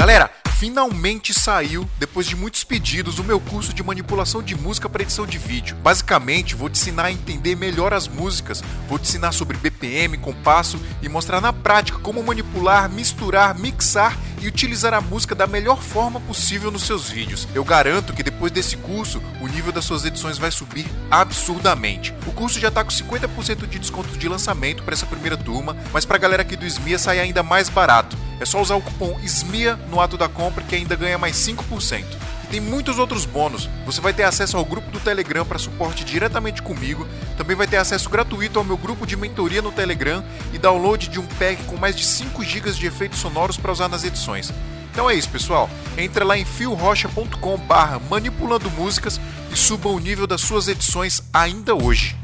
Galera, finalmente saiu, depois de muitos pedidos, o meu curso de manipulação de música para edição de vídeo. Basicamente, vou te ensinar a entender melhor as músicas, vou te ensinar sobre BPM, compasso e mostrar na prática como manipular, misturar, mixar e utilizar a música da melhor forma possível nos seus vídeos. Eu garanto que depois desse curso, o nível das suas edições vai subir absurdamente. O curso já está com 50% de desconto de lançamento para essa primeira turma, mas para a galera aqui do SMIA sai ainda mais barato. É só usar o cupom SMIA no ato da compra que ainda ganha mais 5%. E tem muitos outros bônus. Você vai ter acesso ao grupo do Telegram para suporte diretamente comigo. Também vai ter acesso gratuito ao meu grupo de mentoria no Telegram e download de um pack com mais de 5 GB de efeitos sonoros para usar nas edições. Então é isso, pessoal. Entra lá em fiorocha.com barra manipulando músicas e suba o nível das suas edições ainda hoje.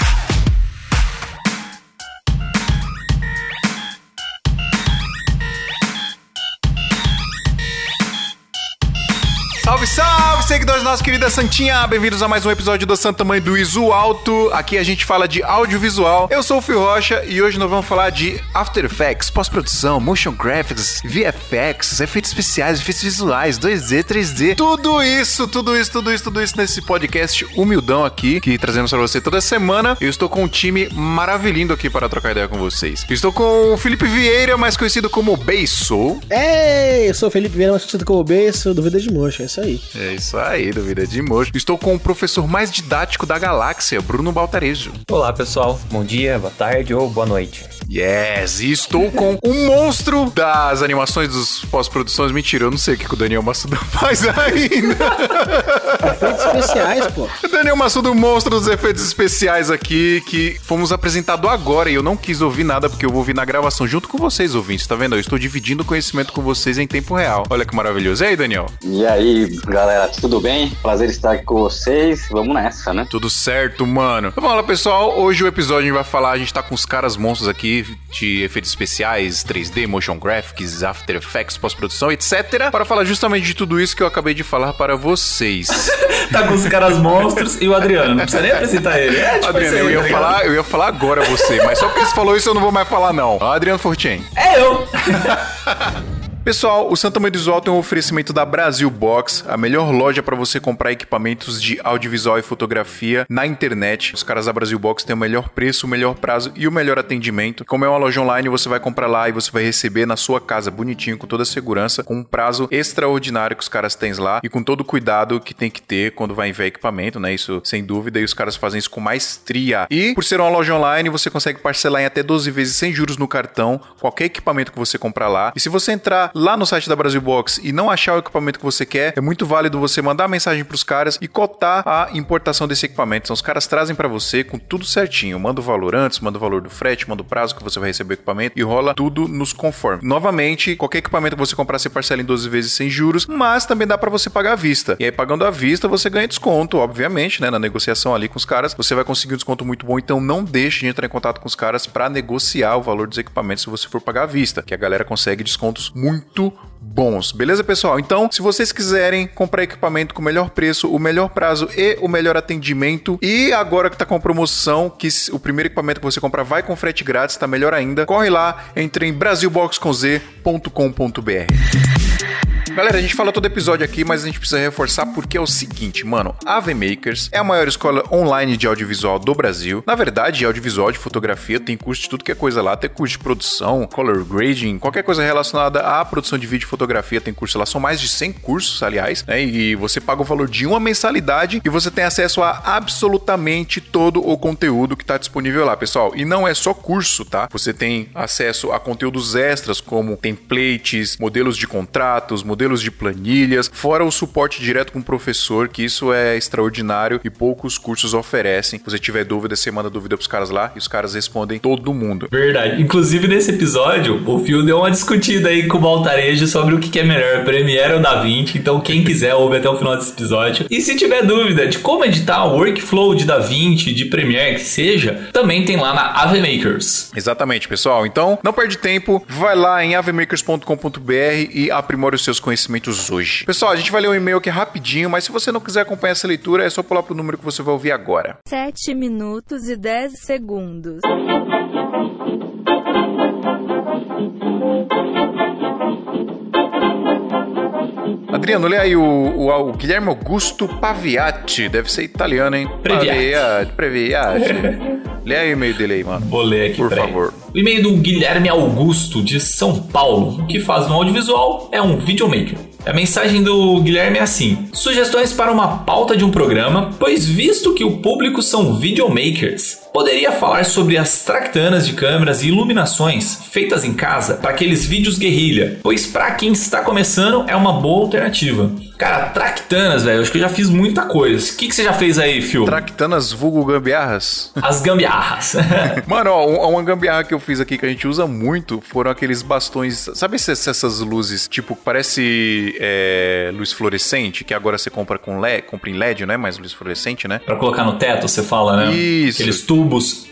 Salve, salve, seguidores da nossa querida Santinha! Bem-vindos a mais um episódio do Santo Mãe do Iso Alto. Aqui a gente fala de audiovisual. Eu sou o Fio Rocha e hoje nós vamos falar de After Effects, pós-produção, motion graphics, VFX, efeitos especiais, efeitos visuais, 2D, 3D. Tudo isso, tudo isso, tudo isso, tudo isso nesse podcast humildão aqui que trazemos para você toda semana. Eu estou com um time maravilhoso aqui para trocar ideia com vocês. Estou com o Felipe Vieira, mais conhecido como Beisou. Ei, eu sou o Felipe Vieira, mais conhecido como Beisou, do Vida de Motion, isso aí. É isso aí, dúvida de mojo. Estou com o professor mais didático da galáxia, Bruno Baltarejo. Olá, pessoal. Bom dia, boa tarde ou boa noite. Yes, e estou com o monstro das animações dos pós-produções. Mentira, eu não sei o que o Daniel Massuda faz ainda. Efeitos especiais, pô. O Daniel Massuda, o monstro dos efeitos especiais aqui, que fomos apresentado agora e eu não quis ouvir nada porque eu vou ouvir na gravação junto com vocês, ouvintes, tá vendo? Eu estou dividindo o conhecimento com vocês em tempo real. Olha que maravilhoso. E aí, Daniel? E aí, galera, tudo bem? Prazer estar aqui com vocês. Vamos nessa, né? Tudo certo, mano. Então, vamos lá, pessoal. Hoje o episódio a gente vai falar, a gente tá com os caras monstros aqui de efeitos especiais, 3D, motion graphics, After Effects, pós-produção, etc. Para falar justamente de tudo isso que eu acabei de falar para vocês. tá com os caras monstros e o Adriano. Não precisa nem apresentar ele. É, tipo Adriano, eu ia, tá falar, eu ia falar agora você, mas só porque você falou isso eu não vou mais falar, não. Adriano Fortin. É eu. Pessoal, o Santa Mãe do Visual tem um oferecimento da Brasil Box, a melhor loja para você comprar equipamentos de audiovisual e fotografia na internet. Os caras da Brasil Box têm o melhor preço, o melhor prazo e o melhor atendimento. Como é uma loja online, você vai comprar lá e você vai receber na sua casa bonitinho, com toda a segurança, com um prazo extraordinário que os caras têm lá e com todo o cuidado que tem que ter quando vai enviar equipamento, né? Isso sem dúvida, e os caras fazem isso com maestria. E por ser uma loja online, você consegue parcelar em até 12 vezes sem juros no cartão, qualquer equipamento que você comprar lá. E se você entrar lá no site da Brasil Box e não achar o equipamento que você quer, é muito válido você mandar mensagem pros caras e cotar a importação desse equipamento. Então os caras trazem para você com tudo certinho. Manda o valor antes, manda o valor do frete, manda o prazo que você vai receber o equipamento e rola tudo nos conforme. Novamente, qualquer equipamento que você comprar, você parcela em 12 vezes sem juros, mas também dá para você pagar à vista. E aí, pagando à vista, você ganha desconto, obviamente, né? Na negociação ali com os caras, você vai conseguir um desconto muito bom. Então não deixe de entrar em contato com os caras para negociar o valor dos equipamentos se você for pagar à vista, que a galera consegue descontos muito bons. Beleza, pessoal? Então, se vocês quiserem comprar equipamento com o melhor preço, o melhor prazo e o melhor atendimento, e agora que tá com promoção, que o primeiro equipamento que você comprar vai com frete grátis, tá melhor ainda, corre lá, entre em brasilboxconz.com.br. Galera, a gente fala todo episódio aqui, mas a gente precisa reforçar porque é o seguinte, mano. A AV Makers é a maior escola online de audiovisual do Brasil. Na verdade, audiovisual de fotografia tem curso de tudo que é coisa lá. Tem curso de produção, color grading, qualquer coisa relacionada à produção de vídeo e fotografia tem curso lá. São mais de 100 cursos, aliás, né? E você paga o valor de uma mensalidade e você tem acesso a absolutamente todo o conteúdo que está disponível lá, pessoal. E não é só curso, tá? Você tem acesso a conteúdos extras como templates, modelos de contratos, modelos de planilhas, fora o suporte direto com o professor, que isso é extraordinário e poucos cursos oferecem. Se você tiver dúvida, você manda dúvida pros caras lá e os caras respondem todo mundo. Verdade. Inclusive, nesse episódio, o Fio deu uma discutida aí com o Baltarejo sobre o que é melhor, Premiere ou DaVinci. Então, quem quiser, ouve até o final desse episódio. E se tiver dúvida de como editar o workflow de DaVinci, de Premiere, que seja, também tem lá na AV Makers. Exatamente, pessoal. Então, não perde tempo, vai lá em avemakers.com.br e aprimore os seus conhecimentos hoje. Pessoal, a gente vai ler um e-mail aqui rapidinho, mas se você não quiser acompanhar essa leitura, é só pular pro número que você vai ouvir agora. 7 minutos e 10 segundos. Adriano, lê aí o, o, o Guilherme Augusto Paviati. Deve ser italiano, hein? Previati. Previati. lê aí o e-mail dele aí, mano. Vou ler aqui, Por favor. O e-mail do Guilherme Augusto, de São Paulo. O que faz no audiovisual é um videomaker. A mensagem do Guilherme é assim: sugestões para uma pauta de um programa, pois visto que o público são videomakers, poderia falar sobre as tractanas de câmeras e iluminações feitas em casa para aqueles vídeos guerrilha, pois para quem está começando é uma boa alternativa. Cara, tractanas, velho, acho que eu já fiz muita coisa. O que, que você já fez aí, Phil? Tractanas vulgo gambiarras. As gambiarras. Mano, ó, um- uma gambiarra que eu fiz aqui que a gente usa muito foram aqueles bastões. Sabe essas luzes, tipo, parece é, luz fluorescente, que agora você compra com LED, compra em LED, não é mais luz fluorescente, né? Pra colocar no teto, você fala, né? Isso. Aqueles tubos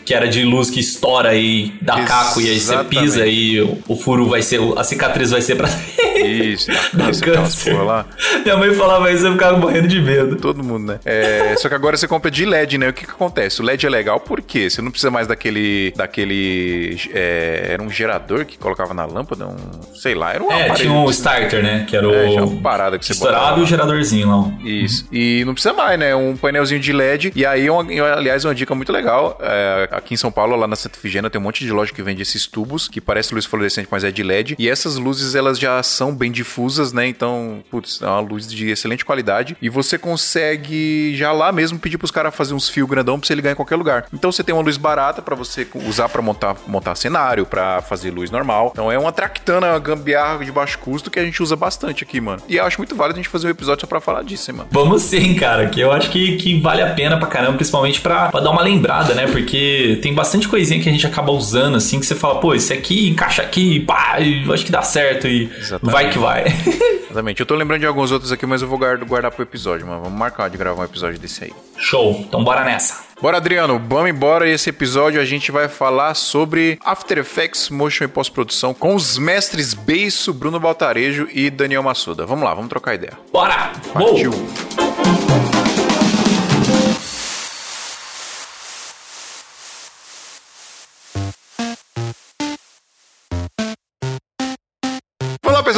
que era de luz que estoura e dá caco e aí você Exatamente. pisa e o, o furo vai ser, a cicatriz vai ser pra Isso, Dá câncer. porra lá. Minha mãe falava isso e eu ficava morrendo de medo. Todo mundo, né? É, só que agora você compra de LED, né? O que que acontece? O LED é legal porque você não precisa mais daquele. daquele. é, era um gerador que colocava na lâmpada, um. sei lá, era um É, tinha um starter, né? Que era É, o. uma parada que você Estourava e o geradorzinho lá. Isso. E não precisa mais, né? Um painelzinho de LED. E aí, uma- aliás, uma dica muito legal. é, aqui em São Paulo, lá na Santa Efigênia, tem um monte de loja que vende esses tubos, que parece luz fluorescente, mas é de LED. E essas luzes, elas já são bem difusas, né? Então, putz, é uma luz de excelente qualidade. E você consegue já lá mesmo pedir pros caras fazer uns fios grandão pra você ligar em qualquer lugar. Então, você tem uma luz barata pra você usar pra montar, montar cenário, pra fazer luz normal. Então, é uma tractana, uma gambiarra de baixo custo que a gente usa bastante aqui, mano. E eu acho muito válido a gente fazer um episódio só pra falar disso, hein, mano. Vamos sim, cara, que eu acho que, que vale a pena pra caramba, principalmente pra, pra dar uma lembrada, né? Porque tem bastante coisinha que a gente acaba usando, assim, que você fala, pô, esse aqui encaixa aqui, pá, eu acho que dá certo e Exatamente. Vai que vai. Exatamente. Eu tô lembrando de alguns outros aqui, mas eu vou guardar, pro episódio, mano. Vamos marcar de gravar um episódio desse aí. Show, então bora nessa. Bora, Adriano, vamos embora. Esse episódio a gente vai falar sobre After Effects, Motion e Pós-Produção com os mestres Beiço, Bruno Baltarejo e Daniel Massuda. Vamos lá, vamos trocar ideia. Bora! Partiu. Uou!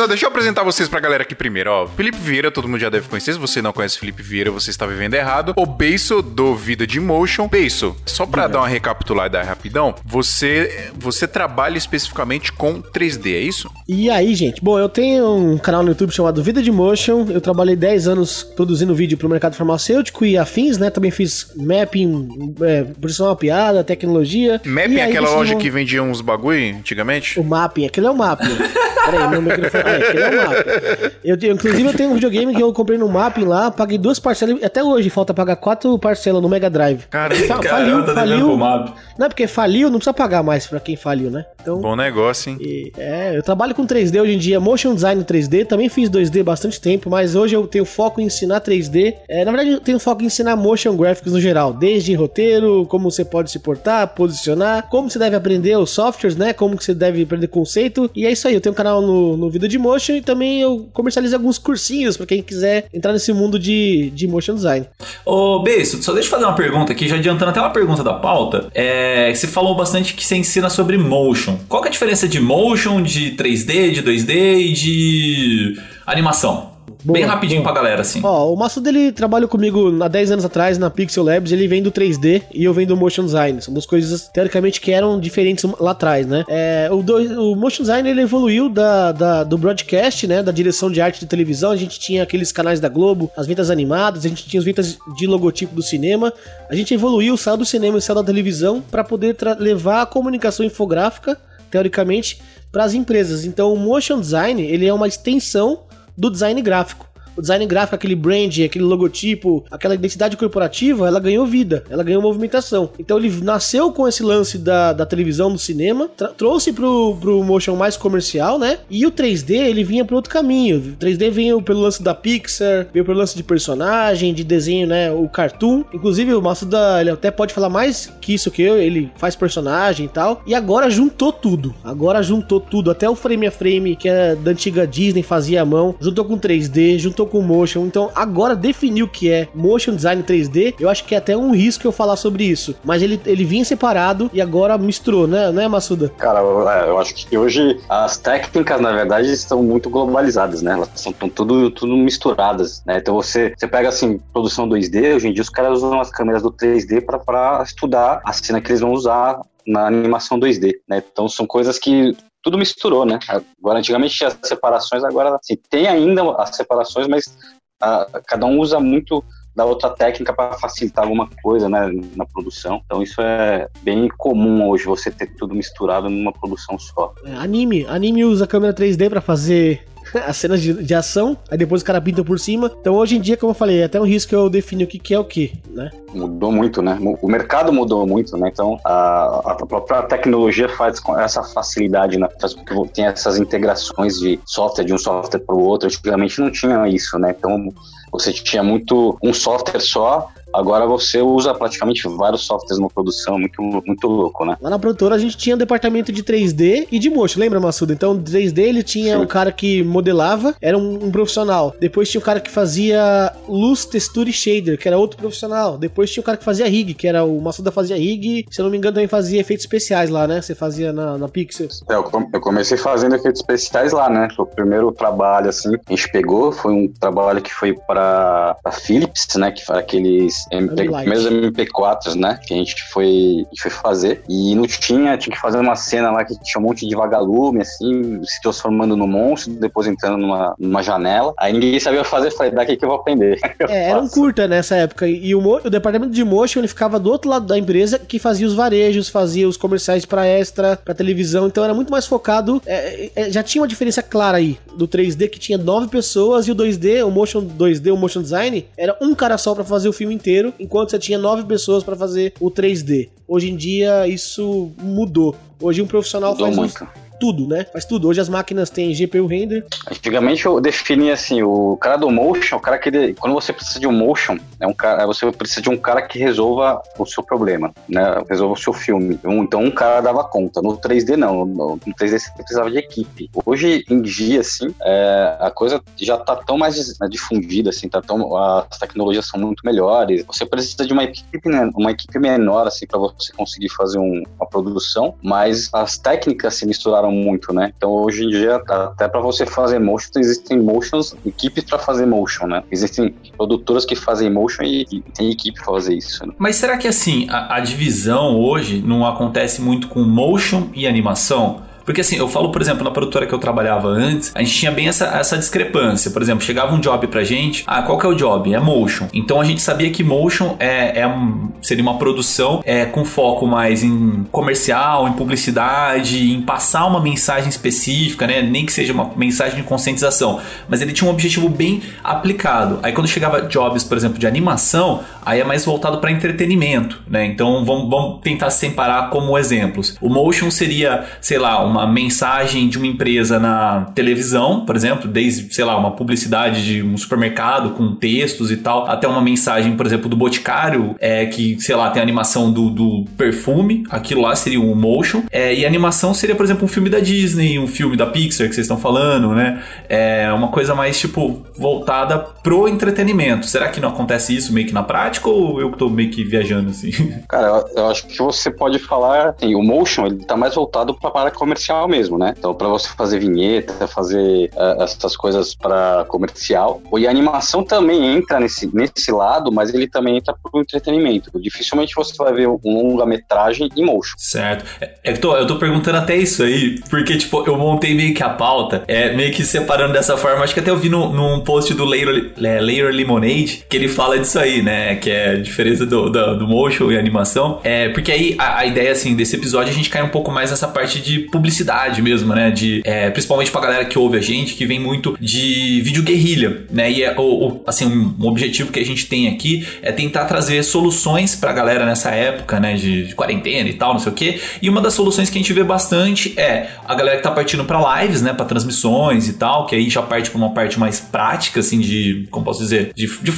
Pessoal, deixa eu apresentar vocês pra galera aqui primeiro, ó. Felipe Vieira, todo mundo já deve conhecer. Se você não conhece Felipe Vieira, você está vivendo errado. O Beiso do Vida de Motion. Beiso, só pra dar uma recapitulada rapidão, você, você trabalha especificamente com 3D, é isso? E aí, gente? Bom, eu tenho um canal no YouTube chamado Vida de Motion. Eu trabalhei 10 anos produzindo vídeo pro mercado farmacêutico e afins, né? Também fiz mapping, é, produção mapeada, tecnologia. Mapping é aquela loja que vendia uns bagulho antigamente? O mapping, aquele é o mapping. Peraí, meu microfone. É, é o mapping. Eu, inclusive, eu tenho um videogame que eu comprei no mapping lá, paguei duas parcelas. Até hoje falta pagar quatro parcelas no Mega Drive. Caramba, Fa- Caramba, tá map. Não, porque faliu, não precisa pagar mais pra quem faliu, né? Então. Bom negócio, hein? E, é, eu trabalho com 3D hoje em dia, motion design 3D, também fiz 2D bastante tempo, mas hoje eu tenho foco em ensinar 3D. É, na verdade, eu tenho foco em ensinar motion graphics no geral, desde roteiro, como você pode se portar, posicionar, como você deve aprender os softwares, né? Como que você deve aprender conceito. E é isso aí, eu tenho um canal no, no Vida de Motion e também eu comercializo alguns cursinhos pra quem quiser entrar nesse mundo de, de motion design. Ô, Beiço, só deixa eu fazer uma pergunta aqui, já adiantando até uma pergunta da pauta. É, você falou bastante que você ensina sobre motion. Qual é a diferença de motion, de 3D, de 2D e de animação? Boa, Bem rapidinho boa. pra galera, assim. Ó, o Massuda ele trabalha comigo há 10 anos atrás na Pixel Labs, ele vem do 3D e eu venho do Motion Design. São duas coisas, teoricamente, que eram diferentes lá atrás, né? É, o, dois- o Motion Design ele evoluiu da, da- do broadcast, né? Da direção de arte de televisão. A gente tinha aqueles canais da Globo, as ventas animadas, a gente tinha as ventas de logotipo do cinema. A gente evoluiu, saiu do cinema e saiu da televisão para poder levar a comunicação infográfica, teoricamente, para as empresas. Então, o Motion Design ele é uma extensão do design gráfico. O design gráfico, aquele brand, aquele logotipo, aquela identidade corporativa, ela ganhou vida, ela ganhou movimentação. Então ele nasceu com esse lance da, da televisão, do cinema, trouxe pro, pro motion mais comercial, né? E o 3D, ele vinha para outro caminho. O 3D veio pelo lance da Pixar, veio pelo lance de personagem, de desenho, né? O cartoon. Inclusive, o Massuda, ele até pode falar mais que isso que eu, ele faz personagem e tal. E agora juntou tudo. Agora juntou tudo. Até o frame a frame, que é da antiga Disney, fazia à mão. Juntou com 3D, juntou motion. Então, agora definir o que é motion design 3D, eu acho que é até um risco eu falar sobre isso. Mas ele, ele vinha separado e agora misturou, né, né Massuda? Cara, eu, é, eu acho que hoje as técnicas, na verdade, estão muito globalizadas, né? Elas estão tudo, tudo misturadas, né? Então você, você pega assim, produção 2D, hoje em dia os caras usam as câmeras do 3D para estudar a cena que eles vão usar na animação 2D, né? Então são coisas que tudo misturou, né? Agora, antigamente tinha separações, agora assim, tem ainda as separações, mas a, cada um usa muito da outra técnica para facilitar alguma coisa né, na produção. Então isso é bem comum hoje, você ter tudo misturado numa produção só. É, anime, anime usa câmera 3D para fazer as cenas de, de, ação, aí depois o cara pinta por cima. Então hoje em dia, como eu falei, é até um risco eu definir o que, que é o que, né? Mudou muito, né? O mercado mudou muito, né? Então a, a própria tecnologia faz com essa facilidade, né? Faz com que tenha essas integrações de software de um software para o outro. Antigamente não tinha isso, né? Então você tinha muito um software só Agora você usa praticamente vários softwares na produção, muito, muito louco, né? Lá na produtora a gente tinha um departamento de 3D e de motion, lembra, Massuda? Então, 3D ele tinha o um cara que modelava, era um, um, profissional. Depois tinha o um cara que fazia luz, textura e shader, que era outro profissional. Depois tinha o cara que fazia rig, que era o Massuda fazia rig, se eu não me engano também fazia efeitos especiais lá, né? Você fazia na, na Pixels. É, eu comecei fazendo efeitos especiais lá, né? Foi o primeiro trabalho, assim, a gente pegou, foi um trabalho que foi para Philips, né? Que foi aqueles MP, primeiros MP4s, né? Que a gente foi, a gente foi fazer. E não tinha, tinha que fazer uma cena lá que tinha um monte de vagalume, assim, se transformando no monstro, depois entrando numa, numa janela. Aí ninguém sabia fazer, falei, daqui que eu vou aprender. é, era um curta nessa época. E o, o departamento de motion ele ficava do outro lado da empresa que fazia os varejos, fazia os comerciais para extra, para televisão. Então era muito mais focado. É, é, já tinha uma diferença clara aí do 3D que tinha nove pessoas e o 2D, o motion 2D, o motion design, era um cara só para fazer o filme inteiro inteiro, enquanto você tinha nove pessoas para fazer o 3D. Hoje em dia isso mudou. Hoje um profissional mudou faz muito. Um tudo, né? Faz tudo. Hoje as máquinas têm GPU render. Antigamente eu definia assim, o cara do motion, o cara que quando você precisa de um motion, é um cara, você precisa de um cara que resolva o seu problema, né? Resolva o seu filme. Então um cara dava conta. No 3D não, no 3D você precisava de equipe. Hoje em dia assim, é, a coisa já tá tão mais né, difundida assim, tá tão as tecnologias são muito melhores. Você precisa de uma equipe, né, uma equipe menor assim para você conseguir fazer um, uma produção, mas as técnicas se misturaram muito, né? Então hoje em dia, até para você fazer motion, existem motions, equipes para fazer motion, né? Existem produtoras que fazem motion e, e tem equipe para fazer isso. Né? Mas será que assim, a, a divisão hoje não acontece muito com motion e animação? Porque assim, eu falo, por exemplo, na produtora que eu trabalhava antes, a gente tinha bem essa, essa discrepância. Por exemplo, chegava um job pra gente, ah, qual que é o job? É motion. Então a gente sabia que motion é, é seria uma produção é, com foco mais em comercial, em publicidade, em passar uma mensagem específica, né? Nem que seja uma mensagem de conscientização, mas ele tinha um objetivo bem aplicado. Aí quando chegava jobs, por exemplo, de animação, aí é mais voltado para entretenimento, né? Então vamos, vamos tentar separar como exemplos. O motion seria, sei lá, uma uma mensagem de uma empresa na televisão, por exemplo, desde, sei lá, uma publicidade de um supermercado com textos e tal, até uma mensagem, por exemplo, do Boticário, é, que, sei lá, tem a animação do, do perfume, aquilo lá seria um motion, é, e a animação seria, por exemplo, um filme da Disney, um filme da Pixar que vocês estão falando, né? É uma coisa mais, tipo, voltada pro entretenimento. Será que não acontece isso meio que na prática ou eu que tô meio que viajando assim? Cara, eu, eu acho que você pode falar, assim, o motion, ele tá mais voltado pra área comercial comercial mesmo, né? Então, para você fazer vinheta, fazer uh, essas coisas para comercial. E a animação também entra nesse, nesse lado, mas ele também entra pro entretenimento. Dificilmente você vai ver um longa-metragem em motion. Certo. É, é eu, tô, eu tô perguntando até isso aí, porque, tipo, eu montei meio que a pauta, é, meio que separando dessa forma. Acho que até eu vi no, num post do Layer, é, Layer Lemonade, que ele fala disso aí, né? Que é a diferença do, do, do motion e animação. É, porque aí a, a ideia, assim, desse episódio, a gente cai um pouco mais nessa parte de publicidade publicidade mesmo, né? De, é, principalmente pra galera que ouve a gente, que vem muito de vídeo guerrilha, né? E é, o, assim, um objetivo que a gente tem aqui é tentar trazer soluções pra galera nessa época, né? De, de quarentena e tal, não sei o quê. E uma das soluções que a gente vê bastante é a galera que tá partindo pra lives, né? Pra transmissões e tal, que aí já parte pra uma parte mais prática, assim, de, como posso dizer, de, de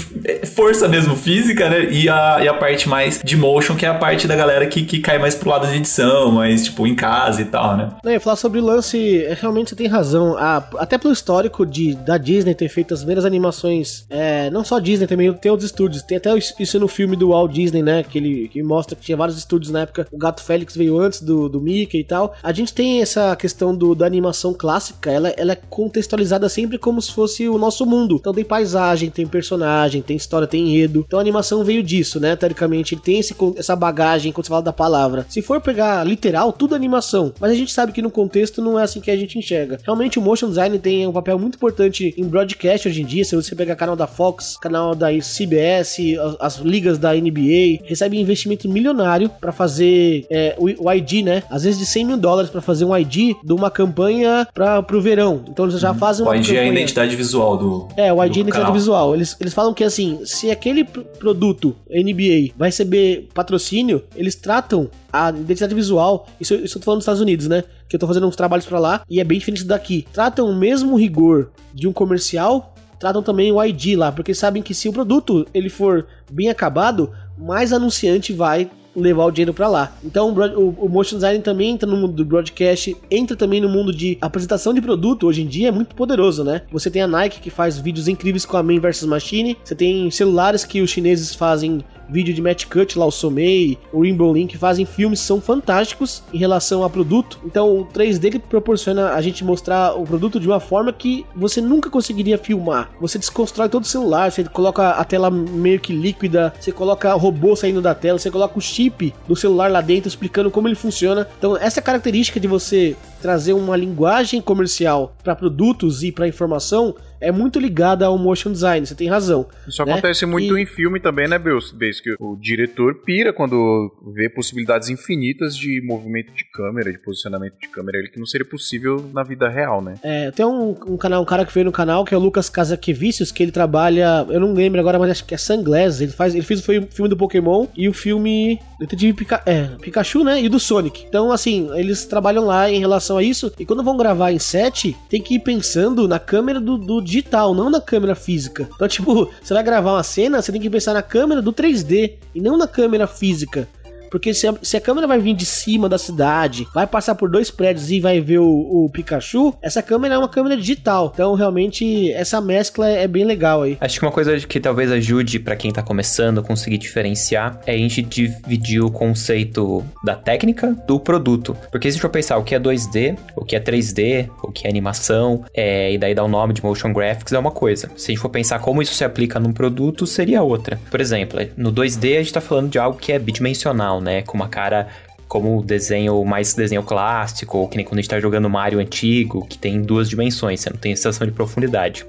força mesmo física, né? E a, e a parte mais de motion, que é a parte da galera que, que cai mais pro lado de edição, mais, tipo, em casa e tal, né? Não, eu ia falar sobre o lance, é, realmente você tem razão. Ah, até pelo histórico de, da Disney ter feito as primeiras animações, é, não só Disney, também tem outros estúdios. Tem até isso no filme do Walt Disney, né? Que ele que mostra que tinha vários estúdios na época. O Gato Félix veio antes do, do Mickey e tal. A gente tem essa questão do, da animação clássica, ela, ela é contextualizada sempre como se fosse o nosso mundo. Então tem paisagem, tem personagem, tem história, tem enredo. Então a animação veio disso, né? Teoricamente, ele tem esse, essa bagagem quando você fala da palavra. Se for pegar literal, tudo é animação. Mas a gente sabe que no contexto não é assim que a gente enxerga. Realmente o motion design tem um papel muito importante em broadcast hoje em dia. Se você pegar canal da Fox, canal da CBS, as, as ligas da NBA, recebe investimento milionário para fazer é, o, o, ID, né? Às vezes de 100 mil dólares para fazer um ID de uma campanha para pro verão. Então eles já uhum. fazem uma O ID campanha. é a identidade visual do. É, o ID é a identidade visual. Eles, eles falam que assim, se aquele produto NBA vai receber patrocínio, eles tratam a identidade visual, isso, isso eu tô falando dos Estados Unidos, né? Que eu tô fazendo uns trabalhos para lá e é bem diferente daqui. Tratam o mesmo rigor de um comercial, tratam também o ID lá, porque sabem que se o produto ele for bem acabado, mais anunciante vai levar o dinheiro para lá. Então o, o, motion design também entra no mundo do broadcast, entra também no mundo de apresentação de produto. Hoje em dia é muito poderoso, né? Você tem a Nike que faz vídeos incríveis com a Man vs Machine, você tem celulares que os chineses fazem vídeo de Matt Cut lá, o Somei, o Rainbow Link, fazem filmes são fantásticos em relação a produto. Então o 3D proporciona a gente mostrar o produto de uma forma que você nunca conseguiria filmar. Você desconstrói todo o celular, você coloca a tela meio que líquida, você coloca robô saindo da tela, você coloca o chip do celular lá dentro explicando como ele funciona. Então essa característica de você trazer uma linguagem comercial para produtos e para informação é muito ligada ao motion design, você tem razão. Isso né? acontece muito e... em filme também, né, Beus? que o diretor pira quando vê possibilidades infinitas de movimento de câmera, de posicionamento de câmera, ele que não seria possível na vida real, né? É, tem um, um canal, um cara que veio no canal que é o Lucas Casaquevicius, que ele trabalha, eu não lembro agora, mas acho que é Sunglass, ele faz, ele fez o filme do Pokémon e o filme Detetive Pika, é, Pikachu, né, e do Sonic. Então, assim, eles trabalham lá em relação a isso e quando vão gravar em set, tem que ir pensando na câmera do, do digital, não na câmera física. Então, tipo, você vai gravar uma cena, você tem que pensar na câmera do 3D e não na câmera física. Porque se a, se a, câmera vai vir de cima da cidade, vai passar por dois prédios e vai ver o, o, Pikachu, essa câmera é uma câmera digital. Então, realmente, essa mescla é bem legal aí. Acho que uma coisa que talvez ajude para quem tá começando a conseguir diferenciar é a gente dividir o conceito da técnica do produto. Porque se a gente for pensar o que é 2D, o que é 3D, o que é animação, é, e daí dar o nome de motion graphics é uma coisa. Se a gente for pensar como isso se aplica num produto, seria outra. Por exemplo, no 2D a gente tá falando de algo que é bidimensional né? Com uma cara como o desenho mais desenho clássico, ou que nem quando a gente tá jogando Mario antigo, que tem duas dimensões, você não tem sensação de profundidade.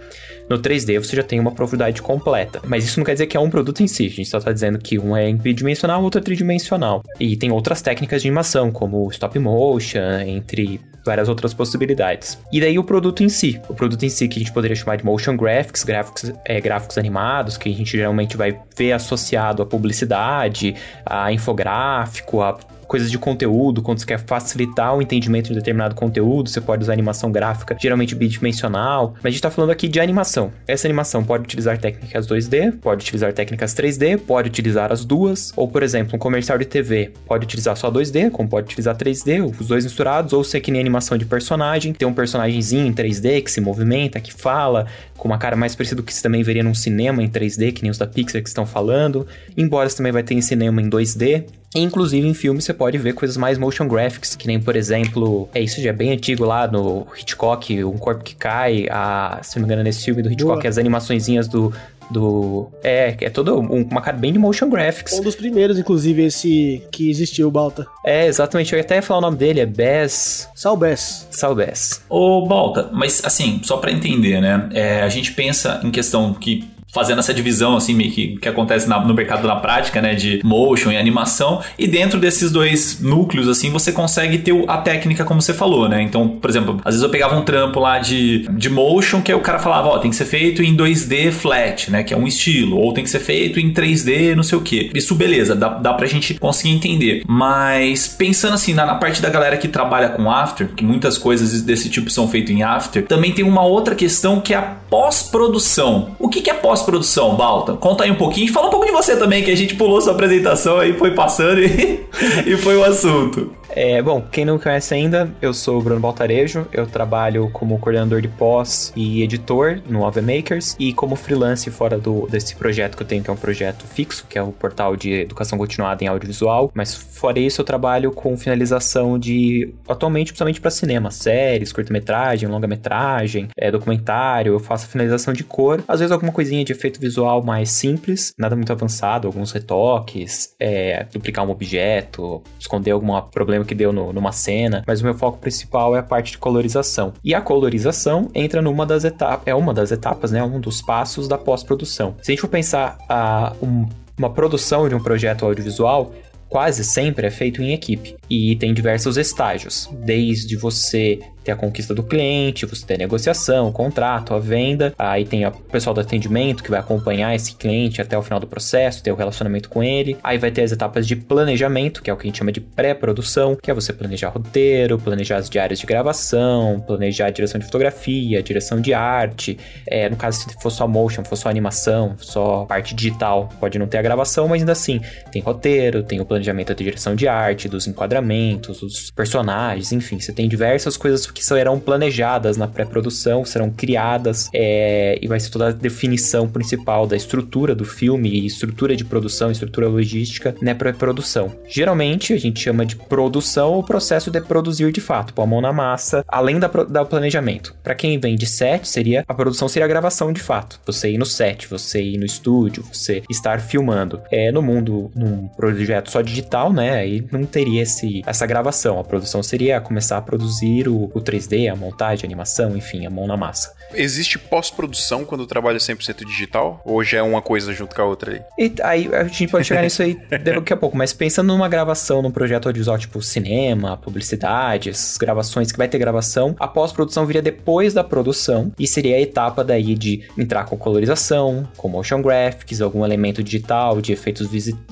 No 3D você já tem uma profundidade completa. Mas isso não quer dizer que é um produto em si. A gente só tá dizendo que um é bidimensional, outro é tridimensional. E tem outras técnicas de animação, como stop motion, entre várias outras possibilidades. E daí o produto em si. O produto em si que a gente poderia chamar de motion graphics, gráficos, é, gráficos animados, que a gente geralmente vai ver associado à publicidade, a infográfico, a coisas de conteúdo, quando você quer facilitar o entendimento de determinado conteúdo, você pode usar animação gráfica, geralmente bidimensional. Mas a gente tá falando aqui de animação. Essa animação pode utilizar técnicas 2D, pode utilizar técnicas 3D, pode utilizar as duas, ou por exemplo, um comercial de TV pode utilizar só 2D, como pode utilizar 3D, os dois misturados, ou ser que nem animação de personagem, ter um personagemzinho em 3D que se movimenta, que fala, com uma cara mais parecida do que você também veria num cinema em 3D, que nem os da Pixar que estão falando, embora você também vai ter em cinema em 2D. Inclusive em filmes você pode ver coisas mais motion graphics, que nem, por exemplo, é isso já é bem antigo lá no Hitchcock, Um Corpo que Cai, a, se não me engano, nesse filme do Hitchcock, Boa. as animaçõezinhas do, do. É, é todo um, uma cara bem de motion graphics. Um dos primeiros, inclusive, esse que existiu, Balta. É, exatamente. Eu ia até falar o nome dele, é Bess. Sal Bess. Sal Bess. Ô, Balta, mas assim, só para entender, né? É, a gente pensa em questão que fazendo essa divisão, assim, meio que, que acontece na, no mercado na prática, né, de motion e animação, e dentro desses dois núcleos, assim, você consegue ter a técnica, como você falou, né? Então, por exemplo, às vezes eu pegava um trampo lá de, de motion, que aí o cara falava, ó, tem que ser feito em 2D flat, né, que é um estilo, ou tem que ser feito em 3D, não sei o que. Isso, beleza, dá, dá pra gente conseguir entender. Mas, pensando assim, na, na parte da galera que trabalha com After, que muitas coisas desse tipo são feitas em After, também tem uma outra questão que é a pós-produção. O que, que é pós-produção, Balta? Conta aí um pouquinho fala um pouco de você também, que a gente pulou sua apresentação aí, foi passando e, e foi o assunto. É, bom, quem não conhece ainda, eu sou o Bruno Baltarejo, eu trabalho como coordenador de pós e editor no Ove Makers e como freelance fora do, desse projeto que eu tenho, que é um projeto fixo, que é o portal de educação continuada em audiovisual, mas fora isso eu trabalho com finalização de, atualmente, principalmente para cinema, séries, curta-metragem, longa-metragem, é, documentário, eu faço finalização de cor, às vezes alguma coisinha de efeito visual mais simples, nada muito avançado, alguns retoques, é, duplicar um objeto, esconder algum problema problema que deu no, numa cena, mas o meu foco principal é a parte de colorização. E a colorização entra numa das etapas, é uma das etapas, né, um dos passos da pós-produção. Se a gente for pensar a, um, uma produção de um projeto audiovisual, quase sempre é feito em equipe e tem diversos estágios, desde você ter a conquista do cliente, você ter a negociação, o contrato, a venda, aí tem o pessoal do atendimento que vai acompanhar esse cliente até o final do processo, ter o relacionamento com ele, aí vai ter as etapas de planejamento, que é o que a gente chama de pré-produção, que é você planejar roteiro, planejar as diárias de gravação, planejar a direção de fotografia, direção de arte, é, no caso se for só motion, for só animação, só parte digital, pode não ter a gravação, mas ainda assim, tem roteiro, tem o planejamento da direção de arte, dos enquadramentos, dos personagens, enfim, você tem diversas coisas que serão planejadas na pré-produção, serão criadas é, e vai ser toda a definição principal da estrutura do filme, estrutura de produção, estrutura logística na pré-produção. Geralmente a gente chama de produção o processo de produzir de fato, pôr a mão na massa, além da, da planejamento. Para quem vem de set, seria a produção seria a gravação de fato. Você ir no set, você ir no estúdio, você estar filmando. É, no mundo, num projeto só digital, né? Aí não teria esse, essa gravação. A produção seria começar a produzir o, o 3D, a montagem, a animação, enfim, a mão na massa. Existe pós-produção quando o trabalho é 100% digital? Ou já é uma coisa junto com a outra aí? E aí a gente pode chegar nisso aí daqui a pouco, mas pensando numa gravação, num projeto audiovisual tipo cinema, publicidade, essas gravações que vai ter gravação, a pós-produção viria depois da produção e seria a etapa daí de entrar com colorização, com motion graphics, algum elemento digital, de efeitos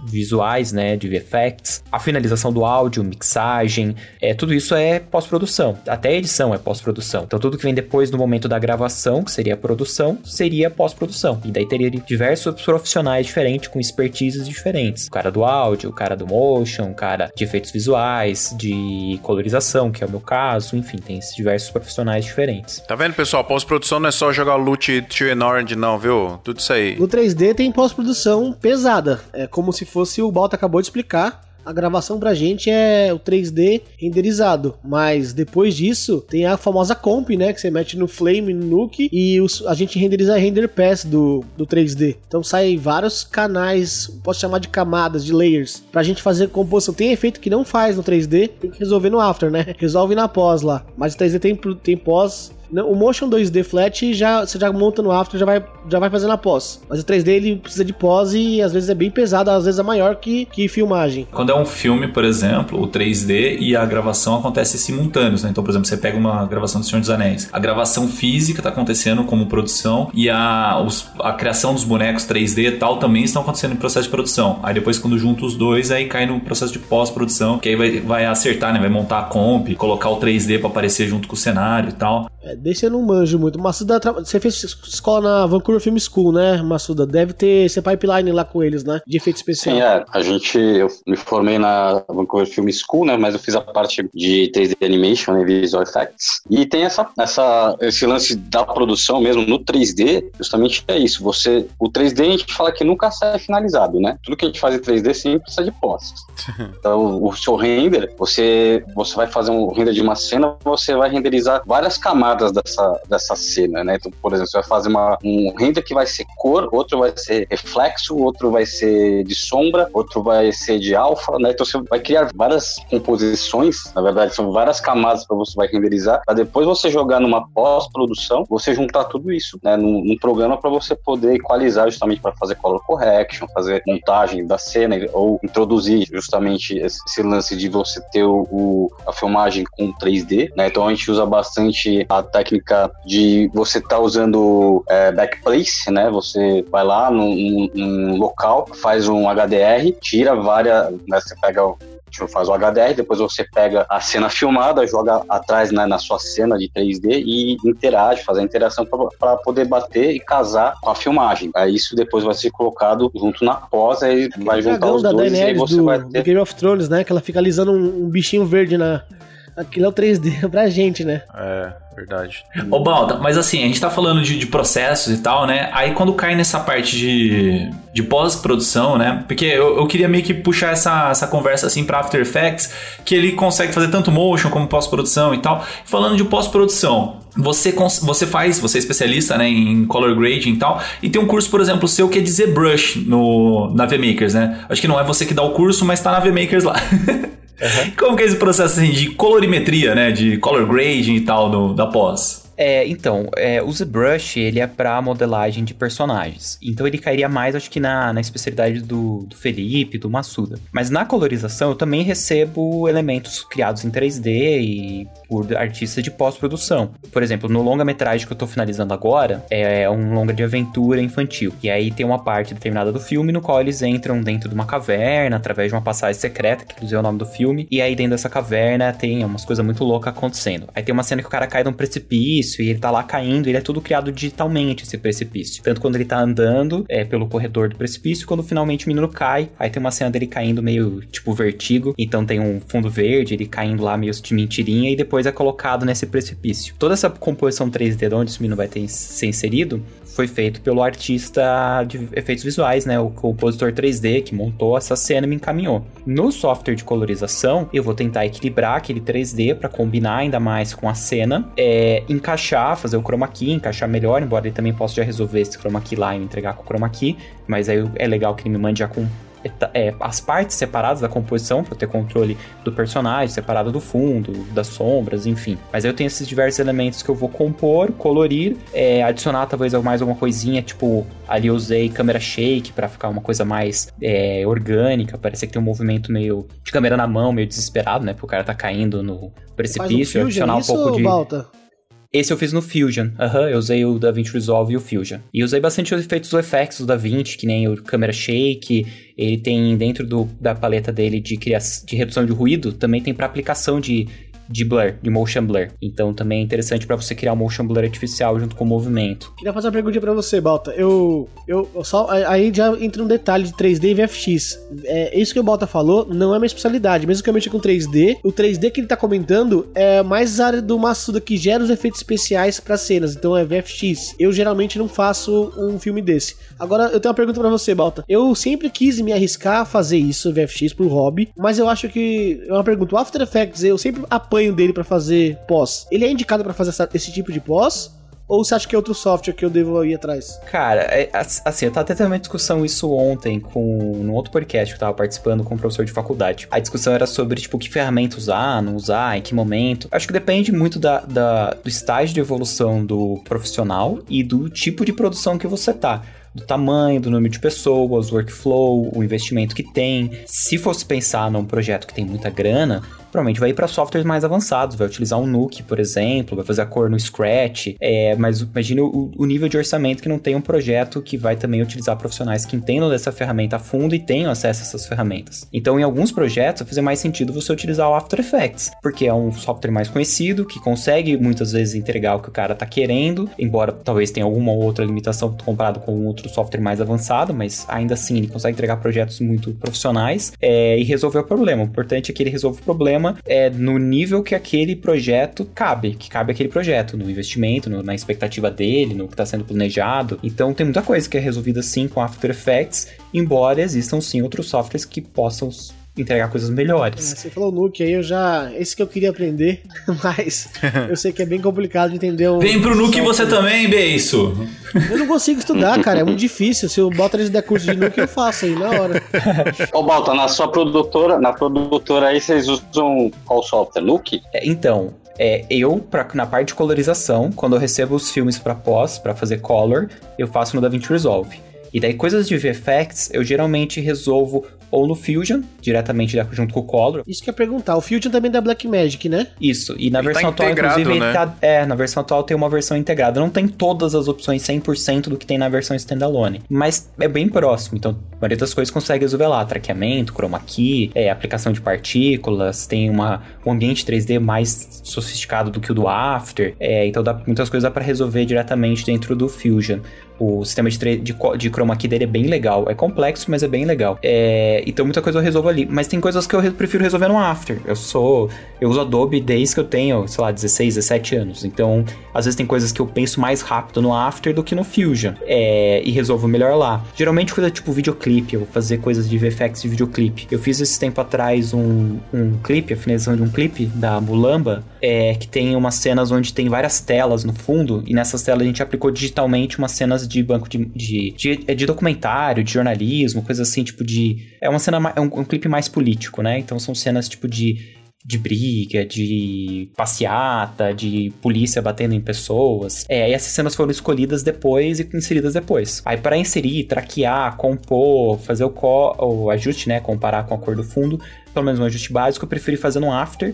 visuais, né, de effects, a finalização do áudio, mixagem, é, tudo isso é pós-produção. Até edição é pós-produção. Então tudo que vem depois do momento da gravação, que seria a produção, seria pós-produção. E daí teria diversos profissionais diferentes com expertises diferentes. O cara do áudio, o cara do motion, o cara de efeitos visuais, de colorização, que é o meu caso, enfim, tem esses diversos profissionais diferentes. Tá vendo, pessoal? Pós-produção não é só jogar loot to and orange, não, viu? Tudo isso aí. No 3D tem pós-produção pesada. É como se fosse o Balta acabou de explicar a gravação pra gente é o 3D renderizado. Mas depois disso, tem a famosa comp, né? Que você mete no Flame, no Nuke, e os, a gente renderiza a render pass do, do 3D. Então sai vários canais, posso chamar de camadas, de layers, pra gente fazer composição. Tem efeito que não faz no 3D, tem que resolver no After, né? Resolve na pós lá. Mas o 3D tem, tem pós o Motion 2D Flat já, você já monta no After, já vai, já vai fazendo a pós. Mas o 3D ele precisa de pós e às vezes é bem pesado, às vezes é maior que, que filmagem. Quando é um filme, por exemplo, o 3D e a gravação acontecem simultâneos, né? Então, por exemplo, você pega uma gravação do Senhor dos Anéis. A gravação física está acontecendo como produção e a, os, a criação dos bonecos 3D e tal também estão acontecendo em processo de produção. Aí depois, quando junta os dois, aí cai no processo de pós-produção, que aí vai, vai acertar, né? Vai montar a comp, colocar o 3D para aparecer junto com o cenário e tal. É, desse eu não manjo muito. Massuda, você fez escola na Vancouver Film School, né, Massuda? Deve ter esse pipeline lá com eles, né? De efeito especial. Sim, é. A gente, eu me formei na Vancouver Film School, né? Mas eu fiz a parte de 3D Animation, né, Visual Effects. E tem essa, essa, esse lance da produção mesmo no 3D, justamente é isso. Você, o 3D a gente fala que nunca sai finalizado, né? Tudo que a gente faz em 3D sempre precisa de pós. então, o seu render, você, você vai fazer um render de uma cena, você vai renderizar várias camadas camadas dessa, dessa cena, né? Então, por exemplo, você vai fazer uma, um render que vai ser cor, outro vai ser reflexo, outro vai ser de sombra, outro vai ser de alfa, né? Então você vai criar várias composições, na verdade, são várias camadas para você vai renderizar, para depois você jogar numa pós-produção, você juntar tudo isso, né? Num, num programa para você poder equalizar justamente para fazer color correction, fazer montagem da cena ou introduzir justamente esse lance de você ter o, o a filmagem com 3D, né? Então a gente usa bastante a técnica de você estar tá usando é, backplace, né? Você vai lá num, num, local, faz um HDR, tira várias, né? Você pega faz o HDR, depois você pega a cena filmada, joga atrás né, na sua cena de 3D e interage, faz a interação para poder bater e casar com a filmagem. Aí isso depois vai ser colocado junto na pós, aí vai juntar os da dois Daenerys e você do, vai ter... do Game of Thrones, né? Que ela fica alisando um, um bichinho verde na... Aquilo é o 3D pra gente, né? É, verdade. Ô, Balda, mas assim, a gente tá falando de, de, processos e tal, né? Aí quando cai nessa parte de, de pós-produção, né? Porque eu, eu, queria meio que puxar essa, essa conversa assim pra After Effects, que ele consegue fazer tanto motion como pós-produção e tal. Falando de pós-produção, você, você faz, você é especialista né, em color grading e tal, e tem um curso, por exemplo, seu que é de ZBrush no, na VMakers, né? Acho que não é você que dá o curso, mas tá na VMakers lá. Uhum. Como que é esse processo assim, de colorimetria, né? De color grading e tal no, da pós? É, então, é, o ZBrush, ele é pra modelagem de personagens. Então ele cairia mais, acho que na, na especialidade do, do Felipe, do Massuda. Mas na colorização eu também recebo elementos criados em 3D e por artistas de pós-produção. Por exemplo, no longa-metragem que eu tô finalizando agora, é um longa de aventura infantil. E aí tem uma parte determinada do filme no qual eles entram dentro de uma caverna, através de uma passagem secreta, que inclusive é o nome do filme. E aí dentro dessa caverna tem umas coisas muito loucas acontecendo. Aí tem uma cena que o cara cai de um precipício precipício e ele tá lá caindo, ele é tudo criado digitalmente, esse precipício. Tanto quando ele tá andando é, pelo corredor do precipício, quando finalmente o menino cai, aí tem uma cena dele caindo meio tipo vertigo, então tem um fundo verde, ele caindo lá meio de mentirinha e depois é colocado nesse precipício. Toda essa composição 3D de onde esse menino vai ter ser inserido foi feito pelo artista de efeitos visuais, né? O compositor 3D que montou essa cena e me encaminhou. No software de colorização, eu vou tentar equilibrar aquele 3D para combinar ainda mais com a cena, é, encaixar, fazer o chroma key, encaixar melhor, embora ele também possa já resolver esse chroma key lá e me entregar com o chroma key, mas aí é legal que ele me mande já com é, as partes separadas da composição, para ter controle do personagem, separado do fundo, das sombras, enfim. Mas eu tenho esses diversos elementos que eu vou compor, colorir, é, adicionar talvez mais alguma coisinha, tipo, ali eu usei câmera shake para ficar uma coisa mais é, orgânica, parecer que tem um movimento meio de câmera na mão, meio desesperado, né? Porque o cara tá caindo no precipício, um adicionar um pouco de. Balta? Esse eu fiz no Fusion. Aham, uhum, eu usei o DaVinci Resolve e o Fusion. E usei bastante os efeitos do FX do DaVinci, que nem o câmera shake. Ele tem dentro do, da paleta dele de, criação, de redução de ruído, também tem para aplicação de de blur, de motion blur. Então também é interessante para você criar um motion blur artificial junto com o movimento. Queria fazer uma pergunta para você, Balta. Eu, eu só aí já entra um detalhe de 3D e VFX. É, isso que o Balta falou não é minha especialidade. Mesmo que eu mexa com 3D, o 3D que ele tá comentando é mais a área do Massuda que gera os efeitos especiais para cenas. Então é VFX. Eu geralmente não faço um filme desse. Agora eu tenho uma pergunta para você, Balta. Eu sempre quis me arriscar a fazer isso, VFX pro hobby, mas eu acho que é uma pergunta. O After Effects eu sempre apoio acompanho dele para fazer pós, ele é indicado para fazer essa, esse tipo de pós? Ou você acha que é outro software que eu devo ir atrás? Cara, é, assim, eu tava até tendo uma discussão isso ontem com num outro podcast que eu tava participando com um professor de faculdade. A discussão era sobre, tipo, que ferramenta usar, não usar, em que momento. Acho que depende muito da, da, do estágio de evolução do profissional e do tipo de produção que você tá do tamanho, do número de pessoas, workflow, o investimento que tem. Se fosse pensar num projeto que tem muita grana, provavelmente vai ir para softwares mais avançados, vai utilizar um Nuke, por exemplo, vai fazer a cor no Scratch, é, mas imagine o, o, nível de orçamento que não tem um projeto que vai também utilizar profissionais que entendam dessa ferramenta a fundo e tenham acesso a essas ferramentas. Então, em alguns projetos, vai fazer mais sentido você utilizar o After Effects, porque é um software mais conhecido, que consegue muitas vezes entregar o que o cara está querendo, embora talvez tenha alguma outra limitação comparado com outro software mais avançado, mas ainda assim ele consegue entregar projetos muito profissionais é, e resolver o problema. O importante é que ele resolva o problema problema é no nível que aquele projeto cabe, que cabe aquele projeto, no investimento, no, na expectativa dele, no que está sendo planejado. Então tem muita coisa que é resolvida sim com After Effects, embora existam sim outros softwares que possam entregar coisas É, melhores. você falou Nuke aí, eu já. Esse que eu queria aprender, mas eu sei que é bem complicado de entender o. Vem pro Nuke você também, Beiço. Eu não consigo estudar, cara, é muito difícil. Se o eles der curso de Nuke, eu faço aí na hora. Ô, Balta, na sua produtora, na produtora aí vocês usam qual software? Nuke? É, Então, é, eu, pra, na parte de colorização, quando eu recebo os filmes pra pós, pra fazer color, eu faço no DaVinci Resolve. E daí, coisas de VFX, eu geralmente resolvo ou no Fusion, diretamente junto com o Color. Isso que eu ia perguntar. O Fusion também é da Blackmagic, né? Isso, e na Ele tá versão atual, integrado, inclusive, né? ele tá. É, na versão atual tem uma versão integrada. Não tem todas as opções 100% do que tem na versão standalone, mas é bem próximo. Então, a maioria das coisas consegue resolver lá: traqueamento, chroma key, é, aplicação de partículas, tem uma, um ambiente 3D mais sofisticado do que o do After. É, então, dá, muitas coisas dá pra resolver diretamente dentro do Fusion. O sistema de, 3 de, de chroma key dele é bem legal. É complexo, mas é bem legal. É, então muita coisa eu resolvo ali. Mas tem coisas que eu re- prefiro resolver no After. Eu sou. Eu uso Adobe desde que eu tenho, sei lá, 16, 17 anos. Então, às vezes tem coisas que eu penso mais rápido no After do que no Fusion. É, e resolvo melhor lá. Geralmente coisa tipo videoclipe, eu vou fazer coisas de VFX de videoclipe. Eu fiz esse tempo atrás um, um clipe, a finalização de um clipe da Mulamba, é, que tem umas cenas onde tem várias telas no fundo, e nessas telas a gente aplicou digitalmente umas cenas de banco de, de, de, é de documentário, de jornalismo, coisa assim, tipo de. É uma cena, é um, um clipe mais político, né? Então são cenas tipo de. De briga, de passeata, de polícia batendo em pessoas. É, e essas cenas foram escolhidas depois e inseridas depois. Aí, para inserir, traquear, compor, fazer o, co o ajuste, né? Comparar com a cor do fundo, pelo menos um ajuste básico, eu preferi fazer no After.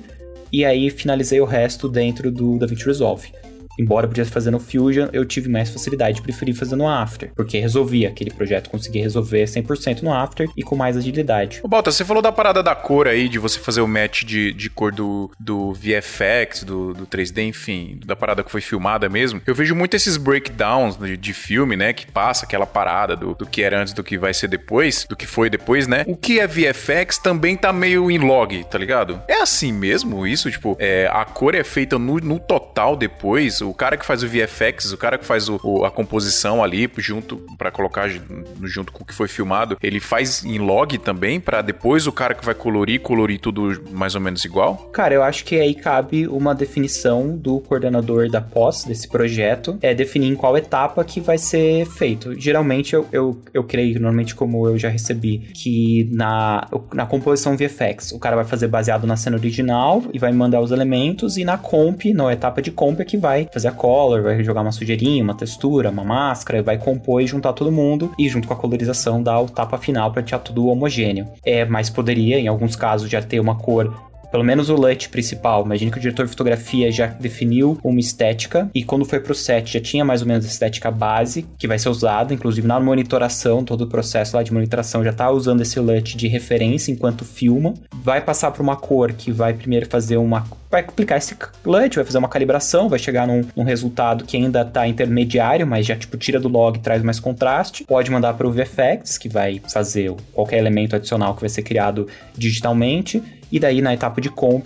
E aí finalizei o resto dentro do DaVinci Resolve. Embora eu pudesse fazer no Fusion, eu tive mais facilidade, preferi fazer no After, porque resolvia aquele projeto, consegui resolver 100% no After e com mais agilidade. Ô, Balta, você falou da parada da cor aí, de você fazer o match de, de cor do, do VFX, do, do 3D, enfim, da parada que foi filmada mesmo. Eu vejo muito esses breakdowns de, de filme, né, que passa aquela parada do, do que era antes do que vai ser depois, do que foi depois, né? O que é VFX também tá meio em log, tá ligado? É assim mesmo isso? Tipo, é, a cor é feita no, no total depois, o cara que faz o VFX, o cara que faz o, o- a composição ali junto para colocar ju- junto com o que foi filmado, ele faz em log também para depois o cara que vai colorir colorir tudo mais ou menos igual? Cara, eu acho que aí cabe uma definição do coordenador da pós desse projeto, é definir em qual etapa que vai ser feito. Geralmente eu, eu, eu creio, normalmente como eu já recebi, que na, na composição VFX o cara vai fazer baseado na cena original e vai mandar os elementos, e na comp, na etapa de comp é que vai fazer a color, vai jogar uma sujeirinha, uma textura, uma máscara, vai compor e juntar todo mundo, e junto com a colorização dar o tapa final para deixar tudo homogêneo. É, mas poderia, em alguns casos, já ter uma cor pelo menos o LUT principal. Imagine que o diretor de fotografia já definiu uma estética e quando foi pro set já tinha mais ou menos a estética base que vai ser usada, inclusive na monitoração, todo o processo lá de monitoração já tá usando esse LUT de referência enquanto filma. Vai passar para uma cor que vai primeiro fazer uma vai aplicar esse LUT, vai fazer uma calibração, vai chegar num, num resultado que ainda tá intermediário, mas já tipo tira do log, traz mais contraste. Pode mandar para o VFX, que vai fazer qualquer elemento adicional que vai ser criado digitalmente e daí na etapa de comp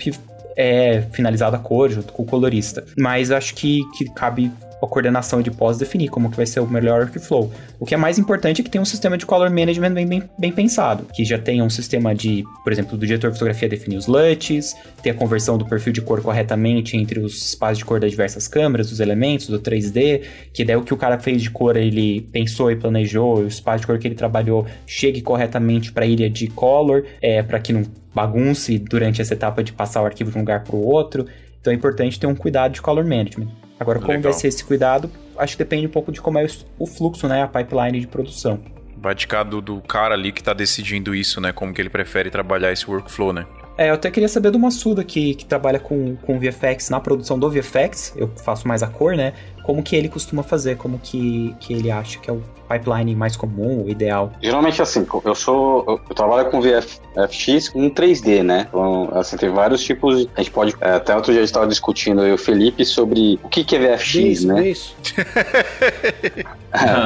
é finalizada a cor junto com o colorista. Mas acho que, que cabe a coordenação de pós definir como que vai ser o melhor workflow. O que é mais importante é que tenha um sistema de color management bem, bem, bem pensado, que já tenha um sistema de, por exemplo, do diretor de fotografia definir os LUTs, ter a conversão do perfil de cor corretamente entre os espaços de cor das diversas câmeras, dos elementos, do 3D, que daí o que o cara fez de cor ele pensou e planejou, o espaço de cor que ele trabalhou chegue corretamente para a ilha de color, é, para que não bagunce durante essa etapa de passar o arquivo de um lugar para o outro. Então é importante ter um cuidado de color management. Agora, como Legal. vai ser esse cuidado, acho que depende um pouco de como é o- fluxo, né? A pipeline de produção. Vai cada do, do cara ali que tá decidindo isso, né? Como que ele prefere trabalhar esse workflow, né? É, eu até queria saber do Massuda, que, que trabalha com, com VFX na produção do VFX, eu faço mais a cor, né? Como que ele costuma fazer, como que, que ele acha que é o pipeline mais comum, o ideal. Geralmente, assim, eu sou. Eu, eu trabalho com VFX com 3D, né? Então, assim, tem vários tipos. de- A gente pode. é, Até outro dia a gente estava discutindo eu e o Felipe sobre o que, que é VFX, Isso, né? isso.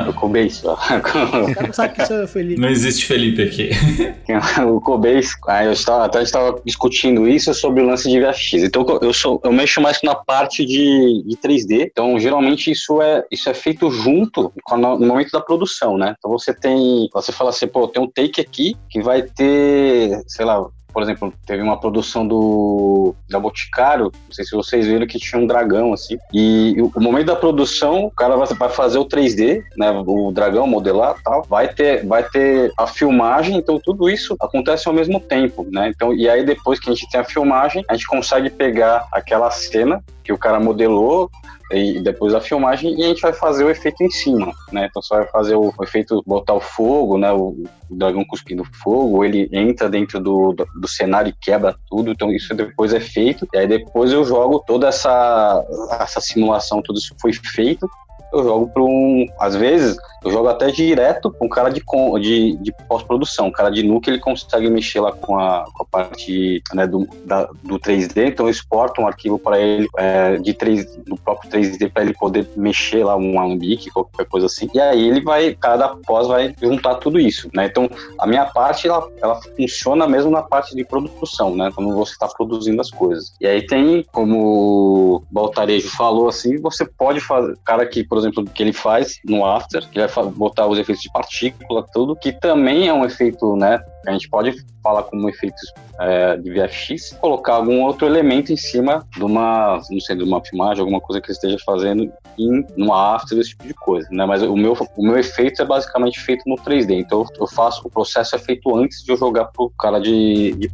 o Cobase, ó. O cara não sabe que isso é Felipe. Não existe Felipe aqui. o Cobase, aí eu estava, até a gente estava discutindo isso sobre o lance de VFX. Então eu sou, eu mexo mais na parte de, de 3D. Então geralmente isso é, isso é feito junto no momento da produção, né? Então você tem, você fala assim, pô, tem um take aqui que vai ter, sei lá, por exemplo, teve uma produção do da Boticário, não sei se vocês viram que tinha um dragão assim. E o, o momento da produção, o cara vai, vai fazer o 3D, né, o dragão modelar, tal, vai ter vai ter a filmagem, então tudo isso acontece ao mesmo tempo, né? Então, e aí depois que a gente tem a filmagem, a gente consegue pegar aquela cena que o cara modelou e depois a filmagem e a gente vai fazer o efeito em cima, né? Então você vai fazer o, o efeito botar o fogo, né? O, o, dragão cuspindo fogo, ele entra dentro do, do, do, cenário e quebra tudo, então isso depois é feito. E aí depois eu jogo toda essa essa simulação, tudo isso foi feito eu jogo para um. Às vezes, eu jogo até direto com um cara de, de, de pós-produção. Um cara de nu que ele consegue mexer lá com a, com a parte né, do, da, do 3D, então eu exporto um arquivo para ele é, de 3, do próprio 3D para ele poder mexer lá um alambique, qualquer coisa assim. E aí ele vai, cada pós vai juntar tudo isso, né? Então a minha parte ela, ela funciona mesmo na parte de produção, né? Quando você está produzindo as coisas. E aí tem, como o Baltarejo falou assim, você pode fazer, cara que, por exemplo, que ele faz no After, que vai botar os efeitos de partícula, tudo, que também é um efeito, né? A gente pode falar como efeitos é, de VFX, colocar algum outro elemento em cima de uma, não sei, de uma filmagem, alguma coisa que ele esteja fazendo em, no After, esse tipo de coisa, né? Mas o meu, o meu efeito é basicamente feito no 3D, então eu faço, o processo é feito antes de eu jogar pro cara de, de.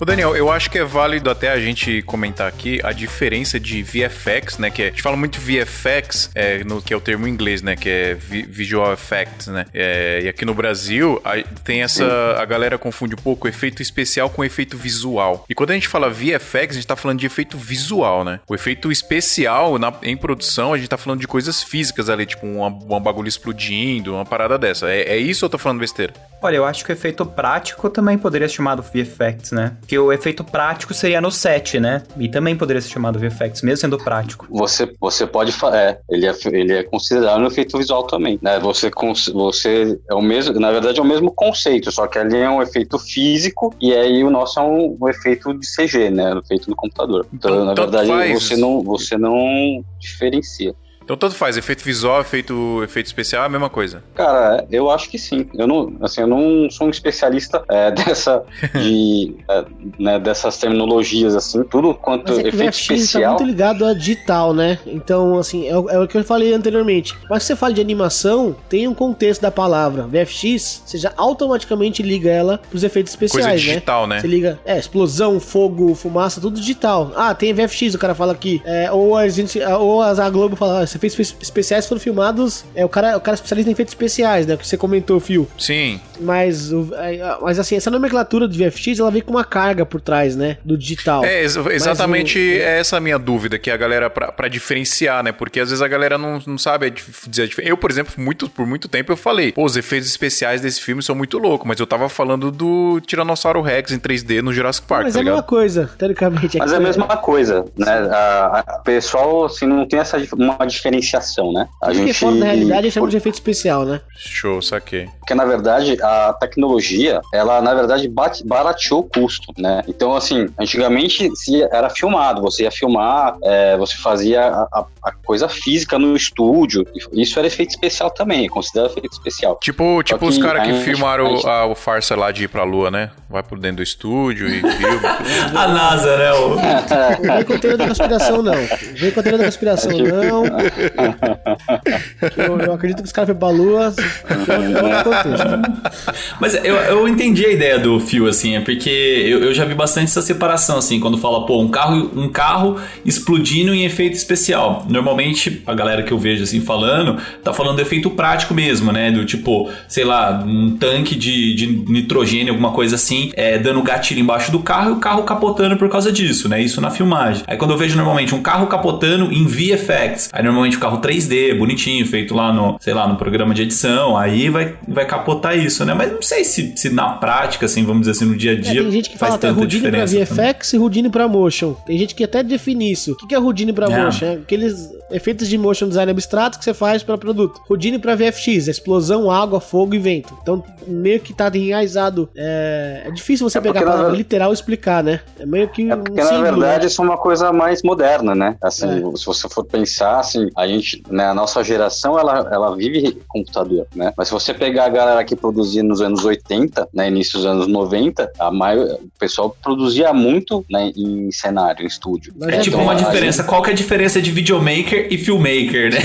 Ô Daniel, eu acho que é válido até a gente comentar aqui a diferença de VFX, né? Que é, a gente fala muito VFX, é, no, que é o termo em inglês, né? Que é Visual Effects, né? É, e aqui no Brasil a, tem essa. A galera confunde um pouco efeito especial com efeito visual. E quando a gente fala VFX, a gente tá falando de efeito visual, né? O efeito especial na, em produção, a gente tá falando de coisas físicas ali, tipo um, um bagulho explodindo, uma parada dessa. É, é isso ou eu tô falando besteira? Olha, eu acho que o efeito prático também poderia ser chamado VFX, né? Que o efeito prático seria no set, né? E também poderia ser chamado VFX, mesmo sendo prático. Você, você pode é, ele é, ele é considerado um efeito visual também, né? Você, você é o mesmo, na verdade é o mesmo conceito, só que ali é um efeito físico e aí o nosso é um, um efeito de CG, né? Feito no computador. Então, então na verdade, faz... você não, você não diferencia. Então tanto faz, efeito visual, efeito, efeito especial é a mesma coisa. Cara, eu acho que sim. Eu não, assim, eu não sou um especialista é, dessa, de, é, né, dessas terminologias, assim, tudo quanto Mas é efeito que especial. Tá muito ligado a digital, né? Então, assim, é, é, o que eu falei anteriormente. Mas se você fala de animação, tem um contexto da palavra. VFX, você já automaticamente liga ela pros efeitos especiais, coisa né? digital, né? Você liga, é, explosão, fogo, fumaça, tudo digital. Ah, tem VFX, o cara fala aqui. É, ou a gente, ou a Globo fala, ah, você efeitos especiais foram filmados. É o cara, o cara especialista em efeitos especiais, né? Que você comentou, Fio. Sim. Mas, mas assim, essa nomenclatura do VFX ela vem com uma carga por trás, né? Do digital. É, ex exatamente o... é essa a minha dúvida, que a galera, pra, pra diferenciar, né? Porque às vezes a galera não, não sabe dizer a diferença. Eu, por exemplo, muito, por muito tempo eu falei, pô, os efeitos especiais desse filme são muito loucos, mas eu tava falando do Tiranossauro Rex em 3D no Jurassic Park. Mas tá é a mesma coisa, teoricamente. Mas é a mesma coisa, né? A, a, pessoal, assim, não tem essa uma diferenciação, né? A Porque gente... fora da realidade a chama de efeito especial, né? Show, saquei. Porque, na verdade, a tecnologia, ela, na verdade, bate, barateou o custo, né? Então, assim, antigamente se era filmado, você ia filmar, é, você fazia a, a, coisa física no estúdio, isso era efeito especial também, considerado efeito especial. Tipo, tipo os caras que filmaram gente... a, o farsa lá de ir pra lua, né? Vai por dentro do estúdio e filma. a NASA, né? O... Não vem com teoria da conspiração, não. Vem com teoria da conspiração, não. eu, eu, acredito que os caras foram pra lua. Mas eu, eu entendi a ideia do fio, assim, é porque eu, eu já vi bastante essa separação, assim, quando fala, pô, um carro, um carro explodindo em efeito especial. Normalmente, a galera que eu vejo, assim, falando, tá falando do efeito prático mesmo, né? Do tipo, sei lá, um tanque de, de nitrogênio, alguma coisa assim, é, dando gatilho embaixo do carro e o carro capotando por causa disso, né? Isso na filmagem. Aí quando eu vejo normalmente um carro capotando em VFX, aí normalmente o carro 3D, bonitinho, feito lá no, sei lá, no programa de edição, aí vai, vai capotar isso, né? Mas não sei se, se na prática, assim, vamos dizer assim, no dia a dia. É, tem gente que faz fala é Houdini pra VFX também. e Houdini pra motion. Tem gente que até define isso. O que é Houdini pra é. motion? É aqueles is efeitos de motion design abstrato que você faz para produto. Houdini para VFX, explosão, água, fogo e vento. Então, meio que tá enraizado. É, é difícil você É pegar a palavra ver- literal e explicar, né? É meio que É um porque, na símbolo, verdade, né? isso é uma coisa mais moderna, né? Assim, É. se você for pensar, assim, a gente, né, a nossa geração, ela, ela vive computador, né? Mas se você pegar a galera que produzia nos anos 80, né, início dos anos 90, a maior, o pessoal produzia muito, né, em cenário, em estúdio. É É, tipo então, uma a diferença. Qual que é a diferença de videomaker e filmmaker, né?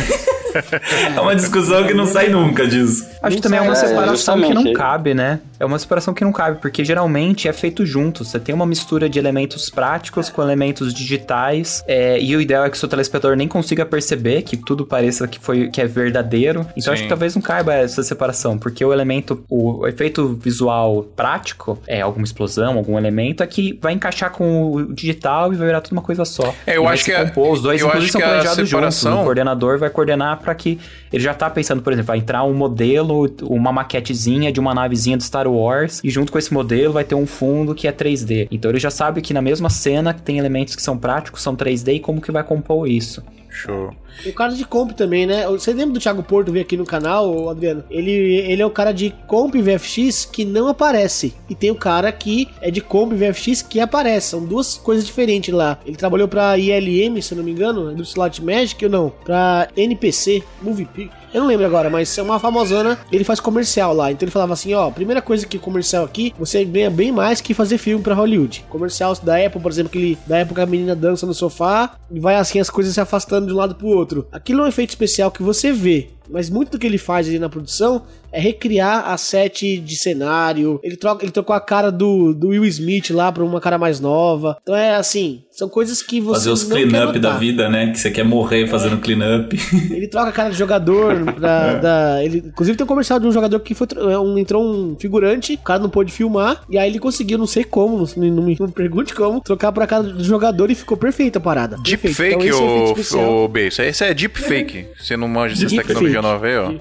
é uma discussão que não sai nunca disso. Acho que também é uma É, separação que não cabe, né? É uma separação que não cabe, porque geralmente é feito junto. Você tem uma mistura de elementos práticos com elementos digitais, é, e o ideal é que o seu telespectador nem consiga perceber que tudo pareça que, foi, que é verdadeiro. Então acho Sim. que talvez não caiba essa separação, porque o elemento, o efeito visual prático é alguma explosão, algum elemento, é que vai encaixar com o digital e vai virar tudo uma coisa só. É, eu E acho que compor, os dois eu acho são que planejados juntos. O coordenador vai coordenar para que ele já tá pensando, por exemplo, vai entrar um modelo, uma maquetezinha de uma navezinha do Star Wars e junto com esse modelo vai ter um fundo que é 3D. Então ele já sabe que na mesma cena tem elementos que são práticos, são 3D e como que vai compor isso. Show. O cara de comp também, né? Você lembra do Thiago Porto vir aqui no canal, Adriano? Ele, ele é o cara de comp VFX que não aparece. E tem o cara que é de comp VFX que aparece. São duas coisas diferentes lá. Ele trabalhou pra ILM, se eu não me engano, do Slot Magic ou não? Pra NPC, Movie Pic. Eu não lembro agora, mas é uma famosona. Ele faz comercial lá. Então ele falava assim: ó, primeira coisa que comercial aqui, você ganha bem mais que fazer filme pra Hollywood. Comercial da Apple, por exemplo, que ele, da época a menina dança no sofá e vai assim as coisas se afastando de um lado pro outro. Aquilo é um efeito especial que você vê. Mas muito do que ele faz ali na produção é recriar a set de cenário. Ele, troca, ele trocou a cara do, do Will Smith lá pra uma cara mais nova. Então é assim, são coisas que você Fazer os não quer clean-up da vida, né? Que você quer morrer fazendo clean-up. Ele troca a cara de jogador. Da, da- ele, inclusive tem um comercial de um jogador que foi. é, Um, entrou um figurante, o cara não pôde filmar. E aí ele conseguiu, não sei como, não, não me, pergunte como, trocar pra cara do jogador e ficou perfeita a parada. Perfeito. Deepfake, Então, esse é especial. ô B. Isso aí isso é deepfake. Você não manja essas tecnologias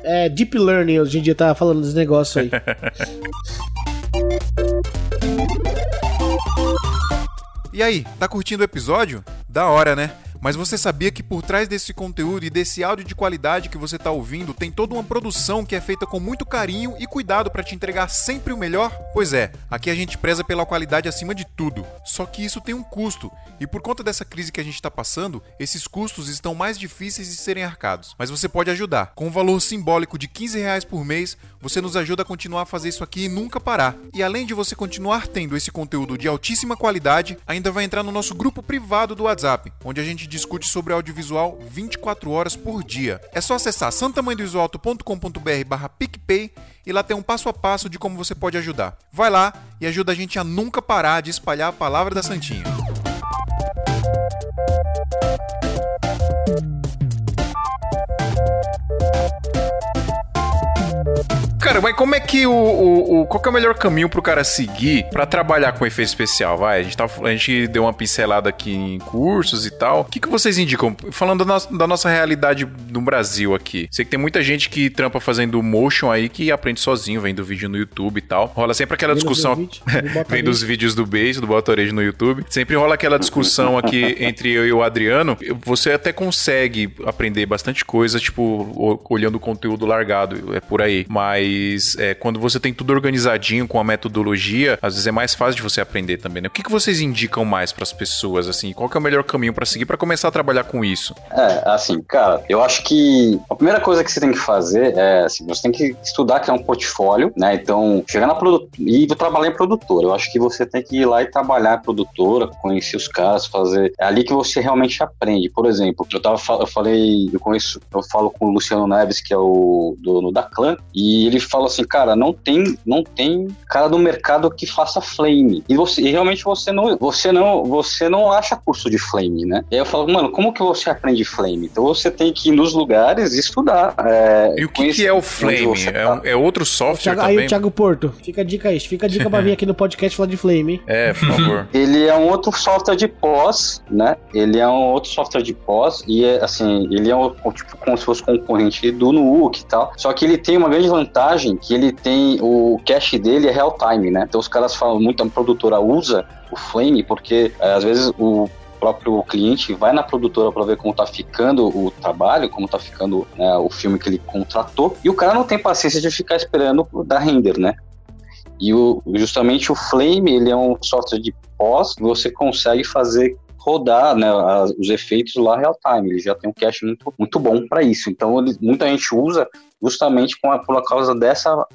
É, Deep Learning hoje em dia tá falando desse negócio aí. E aí, tá curtindo o episódio? Da hora, né? Mas você sabia que por trás desse conteúdo e desse áudio de qualidade que você tá ouvindo, tem toda uma produção que é feita com muito carinho e cuidado para te entregar sempre o melhor? Pois é, aqui a gente preza pela qualidade acima de tudo. Só que isso tem um custo, e por conta dessa crise que a gente tá passando, esses custos estão mais difíceis de serem arcados. Mas você pode ajudar. Com um valor simbólico de 15 reais por mês, você nos ajuda a continuar a fazer isso aqui e nunca parar. E além de você continuar tendo esse conteúdo de altíssima qualidade, ainda vai entrar no nosso grupo privado do WhatsApp, onde a gente discute sobre audiovisual 24 horas por dia. É só acessar santamanhodoisoalto.com.br barra PicPay e lá tem um passo a passo de como você pode ajudar. Vai lá e ajuda a gente a nunca parar de espalhar a palavra da Santinha. Cara, mas como é que o, o, o- Qual que é o melhor caminho pro cara seguir pra trabalhar com efeito especial? Vai, a gente, tá, a gente deu uma pincelada aqui em cursos e tal. O que, que vocês indicam? Falando da nossa, da nossa realidade no Brasil aqui. Sei que tem muita gente que trampa fazendo motion aí que aprende sozinho, vendo vídeo no YouTube e tal. Rola sempre aquela discussão. meu vídeo, do Bota Vem dos vídeos do Base, do Botorejo no YouTube. Sempre rola aquela discussão aqui entre eu e o Adriano. Você até consegue aprender bastante coisa, tipo, olhando o conteúdo largado, é por aí. Mas é, quando você tem tudo organizadinho com a metodologia, às vezes é mais fácil de você aprender também, né? O que, que vocês indicam mais pras pessoas, assim? Qual que é o melhor caminho pra seguir pra começar a trabalhar com isso? É, assim, cara, eu acho que a primeira coisa que você tem que fazer é, assim, você tem que estudar criar um portfólio, né? Então, chegar na produtora e trabalhar em produtora. Eu acho que você tem que ir lá e trabalhar em produtora, conhecer os caras, fazer. É ali que você realmente aprende. Por exemplo, eu tava eu falei, eu conheço, eu falo com o Luciano Neves, que é o dono da Clã, e ele fala assim, cara, não tem, não tem cara do mercado que faça flame. E você, e realmente você não, você não, você não acha curso de flame, né? E aí eu falo, mano, como que você aprende flame? Então você tem que ir nos lugares e estudar. é, E o que, que é o Flame? você É, tá. um- é outro software Thiago- aí também? o Thiago Porto, fica a dica aí, fica a dica pra vir aqui no podcast falar de Flame, hein? É, por favor. Ele é um outro software de pós, né? Ele é um outro software de pós e é assim, ele é um, tipo como se fosse concorrente do Nuuk e tal. Só que ele tem uma grande vantagem que ele tem o cache dele é real time, né? Então os caras falam muito a produtora usa o Flame porque é, às vezes o próprio cliente vai na produtora para ver como tá ficando o trabalho, como tá ficando né, o filme que ele contratou, e o cara não tem paciência de ficar esperando dar render, né? E o, justamente o Flame, ele é um software de pós, você consegue fazer rodar né, os efeitos lá real time. Ele já tem um cache muito, muito bom para isso. Então, ele, muita gente usa justamente com a, por causa dessa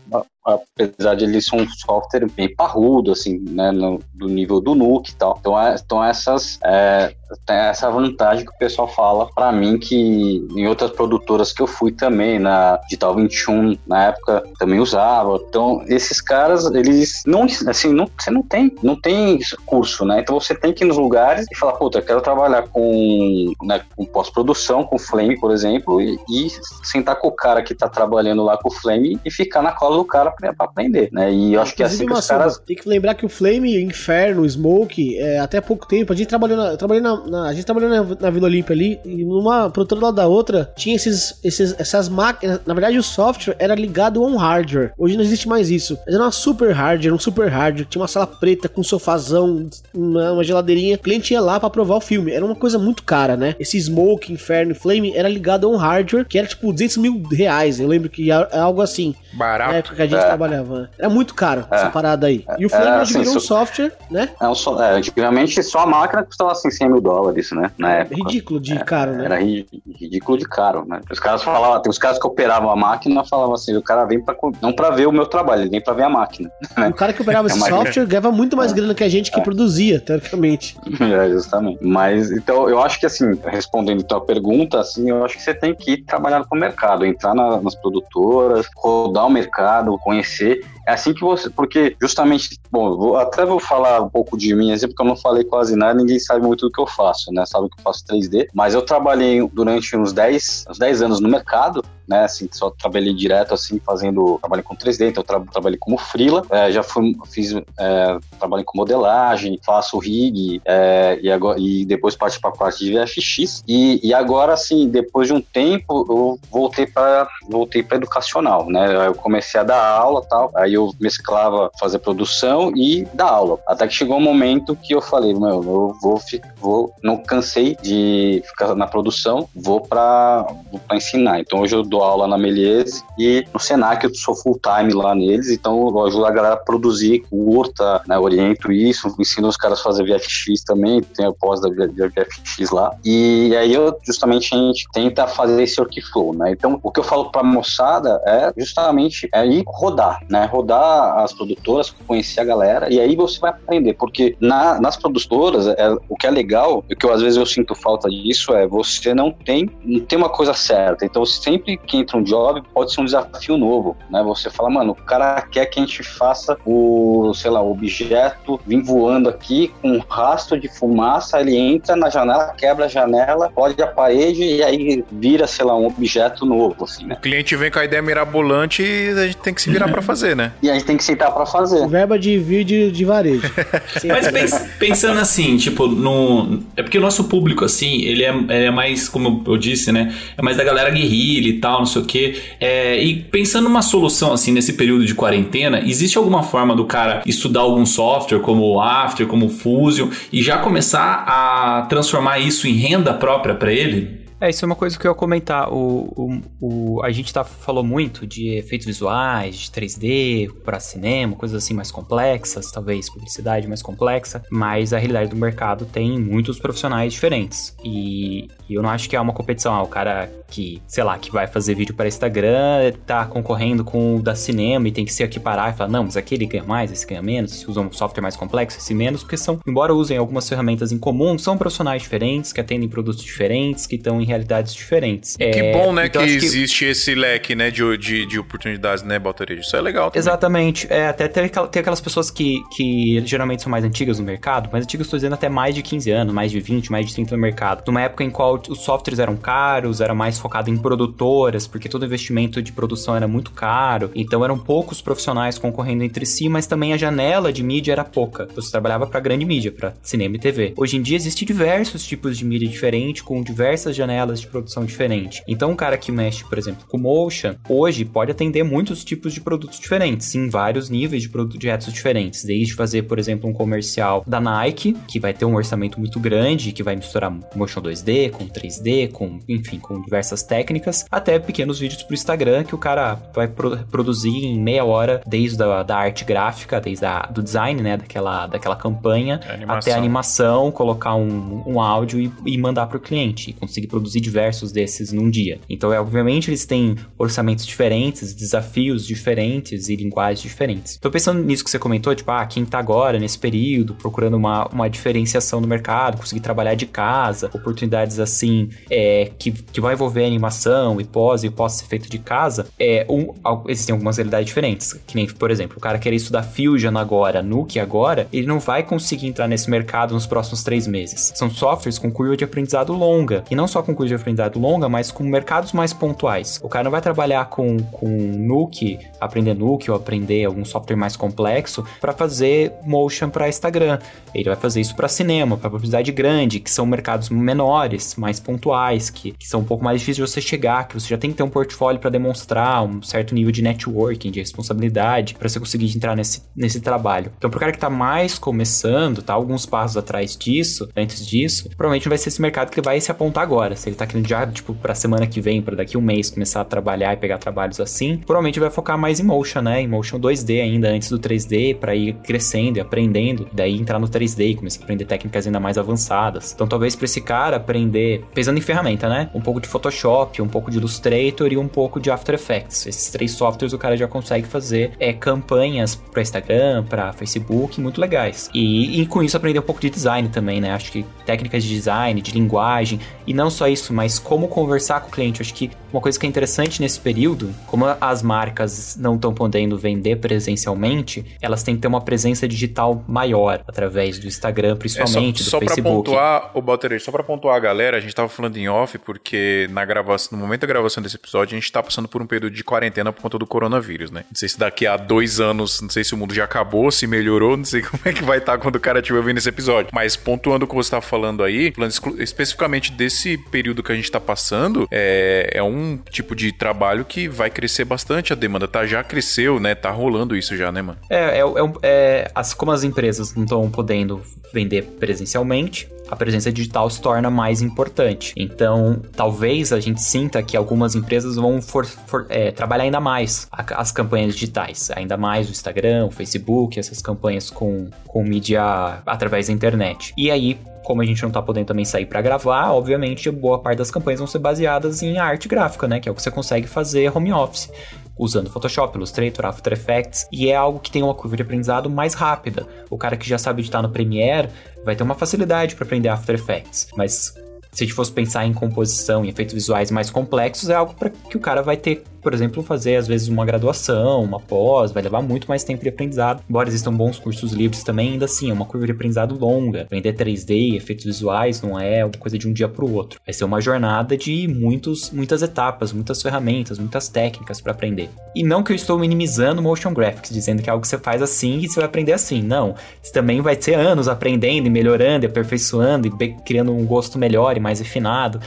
apesar de ele ser um software bem parrudo, assim, né, no, do nível do Nuke e tal. Então, é, então essas, é, tem essa vantagem que o pessoal fala para mim que em outras produtoras que eu fui também, na Digital 21, na época, também usava. Então, esses caras, eles não, assim, não, você não tem, não tem curso, né? Então, você tem que ir nos lugares e falar, puta, quero trabalhar com, né, com pós-produção, com Flame, por exemplo, e, e sentar com o cara que tá trabalhando lá com o Flame e ficar na cola do cara pra, pra aprender, né? E eu acho que é assim que os caras... Tem que lembrar que o Flame, Inferno, Smoke, é, até pouco tempo, a gente trabalhou na, trabalhei na, na, a gente trabalhou na, na Vila Olímpia ali, e numa produtora lá da outra, tinha esses, esses, essas máquinas, na verdade o software era ligado a um hardware, hoje não existe mais isso, mas era uma super hardware, um super hardware, tinha uma sala preta com um sofazão, uma, uma geladeirinha, o cliente ia lá pra provar o filme, era uma coisa muito cara, né? Esse Smoke, Inferno, Flame era ligado a um hardware que era tipo 200 mil reais, eu lembro que é algo assim. Barato. Na época que a gente é. trabalhava. Era muito caro é. essa parada aí. E o Flame é, assim, virou um software, né? É um so, é, antigamente só a máquina custava assim 100 mil dólares, né? Na época. Ridículo de é, caro, né? Era ridículo de caro, né? Os caras falavam, tem os caras que operavam a máquina falavam assim: o cara vem pra, não pra ver o meu trabalho, ele vem pra ver a máquina. Né? O cara que operava esse software ganhava muito mais grana que a gente que produzia, teoricamente. É, justamente. Mas então eu acho que assim, respondendo a tua pergunta, assim, eu acho que você tem que ir trabalhar com o mercado, entrar na, nas produtoras, rodar o mercado, conhecer. É assim que você. Porque, justamente, bom, vou, até vou falar um pouco de mim, assim, porque eu não falei quase nada, ninguém sabe muito do que eu faço, né? Sabe que eu faço 3D, mas eu trabalhei durante uns 10, uns 10 anos no mercado, né? Assim, só trabalhei direto, assim, fazendo. Trabalhei com 3D, então tra trabalhei como freela, é, já fui, fiz. É, trabalhei com modelagem, faço rig, é, e, agora, e depois parti para a parte de VFX. E, e agora, assim, depois de um tempo, eu voltei para voltei educacional, né? Eu comecei a dar aula tal, aí eu mesclava fazer produção e dar aula. Até que chegou um momento que eu falei, meu, eu vou, vou não cansei de ficar na produção, vou para ensinar. Então hoje eu dou aula na Meliese e no Senac eu sou full time lá neles, então eu ajudo a galera a produzir curta, né, oriento isso, ensino os caras a fazer VFX também, tem a pós da VFX lá. E aí eu justamente a gente tenta fazer esse workflow, né? Então o que eu falo para moçada é justamente é ir rodar, né? Rodar as produtoras, conhecer a galera e aí você vai aprender, porque na, nas produtoras é, o que é legal, o que eu, às vezes eu sinto falta disso é você não tem não tem uma coisa certa. Então sempre que entra um job, pode ser um desafio novo, né? Você fala, mano, o cara quer que a gente faça o, sei lá, o objeto vir voando aqui com um rastro de fumaça, ele entra na janela, quebra a janela, pode a parede e aí vira, sei lá, um objeto novo, assim, né? O cliente vem com a ideia mirabolante e a gente tem que se virar para fazer, né? E a gente tem que sentar para fazer. Verba de vídeo de varejo. Mas pensando assim, tipo, no... É porque o nosso público, assim, ele é, ele é mais, como eu disse, né? É mais da galera guerrilha e tal, não sei o quê. É, e pensando numa solução assim nesse período de quarentena, existe alguma forma do cara estudar algum software como o After, como o Fusion e já começar a transformar isso em renda própria para ele? É, isso é uma coisa que eu ia comentar. O, o, o, a gente tá, falou muito de efeitos visuais, de 3D para cinema, coisas assim mais complexas, talvez publicidade mais complexa, mas a realidade do mercado tem muitos profissionais diferentes. E, e eu não acho que é uma competição. Ah, o cara que, sei lá, que vai fazer vídeo para Instagram tá concorrendo com o da cinema e tem que se equiparar e falar, não, mas aquele ganha mais, esse ganha menos, se usa um software mais complexo, esse menos, porque são, embora usem algumas ferramentas em comum, são profissionais diferentes, que atendem produtos diferentes, que estão em realidades diferentes. Que é, bom, né, então que existe que... esse leque, né, de, de, de oportunidades, né, Baltarejo? Isso é legal também. Exatamente. É, até tem, tem aquelas pessoas que, que geralmente são mais antigas no mercado, mas antigas estou dizendo até mais de 15 anos, mais de 20, mais de 30 no mercado. Numa época em qual os softwares eram caros, era mais focado em produtoras, porque todo investimento de produção era muito caro, então eram poucos profissionais concorrendo entre si, mas também a janela de mídia era pouca. Você trabalhava para grande mídia, para cinema e TV. Hoje em dia existem diversos tipos de mídia diferente, com diversas janelas janelas de produção diferentes. Então, um cara que mexe, por exemplo, com motion, hoje pode atender muitos tipos de produtos diferentes, em vários níveis de projetos diferentes, desde fazer, por exemplo, um comercial da Nike, que vai ter um orçamento muito grande, que vai misturar motion 2D com 3D, com, enfim, com diversas técnicas, até pequenos vídeos pro Instagram que o cara vai pro produzir em meia hora, desde a da arte gráfica, desde a, do design, né, daquela, daquela campanha, A até a animação, colocar um, um áudio e, e mandar pro cliente, e conseguir produzir diversos desses num dia. Então, é, obviamente, eles têm orçamentos diferentes, desafios diferentes e linguagens diferentes. Tô pensando nisso que você comentou, tipo, ah, quem tá agora, nesse período, procurando uma, uma diferenciação no mercado, conseguir trabalhar de casa, oportunidades assim, é, que, que vai envolver animação e pós e pós ser feito de casa, é, um, existem algumas realidades diferentes. Que nem, por exemplo, o cara querer estudar Fusion agora, Nuke agora, ele não vai conseguir entrar nesse mercado nos próximos três meses. São softwares com curva de aprendizado longa. E não só com curva de aprendizado longa, mas com mercados mais pontuais. O cara não vai trabalhar com, com Nuke, aprender Nuke ou aprender algum software mais complexo para fazer motion para Instagram. Ele vai fazer isso para cinema, para publicidade grande, que são mercados menores, mais pontuais, que, que são um pouco mais difíceis de você chegar, que você já tem que ter um portfólio para demonstrar um certo nível de networking, de responsabilidade, para você conseguir entrar nesse, nesse trabalho. Então, pro cara que tá mais começando, tá alguns passos atrás disso, antes disso, provavelmente vai ser esse mercado que vai se apontar agora. Se ele tá querendo já, tipo, pra semana que vem, para daqui um mês começar a trabalhar e pegar trabalhos assim, provavelmente vai focar mais em motion, né? Em motion 2D ainda, antes do 3D, para ir crescendo e aprendendo, daí entrar no 3D e começar a aprender técnicas ainda mais avançadas. Então, talvez para esse cara aprender, pensando em ferramenta, né? Um pouco de Photoshop, um pouco de Illustrator e um pouco de After Effects. Esses três softwares o cara já consegue fazer é, campanhas para Instagram, para Facebook, muito legais. E, e, com isso aprender um pouco de design também, né? Acho que técnicas de design, de linguagem, e não só isso, mas como conversar com o cliente. Acho que uma coisa que é interessante nesse período, como as marcas não estão podendo vender presencialmente, elas têm que ter uma presença digital maior através do Instagram, principalmente é só, só do Facebook. Pra pontuar, o Balter, só para pontuar a galera, a gente tava falando em off porque na gravação, no momento da gravação desse episódio, a gente tá passando por um período de quarentena por conta do coronavírus, né? Não sei se daqui a dois anos, não sei se o mundo já acabou, se melhorou, não sei como é que vai estar tá quando o cara estiver ouvindo esse episódio. Mas pontuando o que você tá falando aí, falando especificamente desse período que a gente tá passando, é, é um tipo de trabalho que vai crescer bastante a demanda, tá? Já cresceu, né? Tá rolando isso já, né, mano? É, é, é, é as, como as empresas não estão podendo vender presencialmente, a presença digital se torna mais importante. Então, talvez a gente sinta que algumas empresas vão for, for, é, trabalhar ainda mais a, as campanhas digitais, ainda mais o Instagram, o Facebook, essas campanhas com, com mídia através da internet. E aí, como a gente não tá podendo também sair para gravar, obviamente boa parte das campanhas vão ser baseadas em arte gráfica, né? Que é o que você consegue fazer home office usando Photoshop, Illustrator, After Effects, e é algo que tem uma curva de aprendizado mais rápida. O cara que já sabe editar no Premiere vai ter uma facilidade para aprender After Effects, mas se a gente fosse pensar em composição e efeitos visuais mais complexos, é algo para que o cara vai ter por exemplo, fazer às vezes uma graduação, uma pós, vai levar muito mais tempo de aprendizado. Embora existam bons cursos livres também, ainda assim é uma curva de aprendizado longa. Aprender 3D, efeitos visuais, não é uma coisa de um dia para o outro. Vai ser uma jornada de muitos, muitas etapas, muitas ferramentas, muitas técnicas para aprender. E não que eu estou minimizando motion graphics, dizendo que é algo que você faz assim e você vai aprender assim. Não. Você também vai ter anos aprendendo e melhorando, e aperfeiçoando e criando um gosto melhor e mais refinado.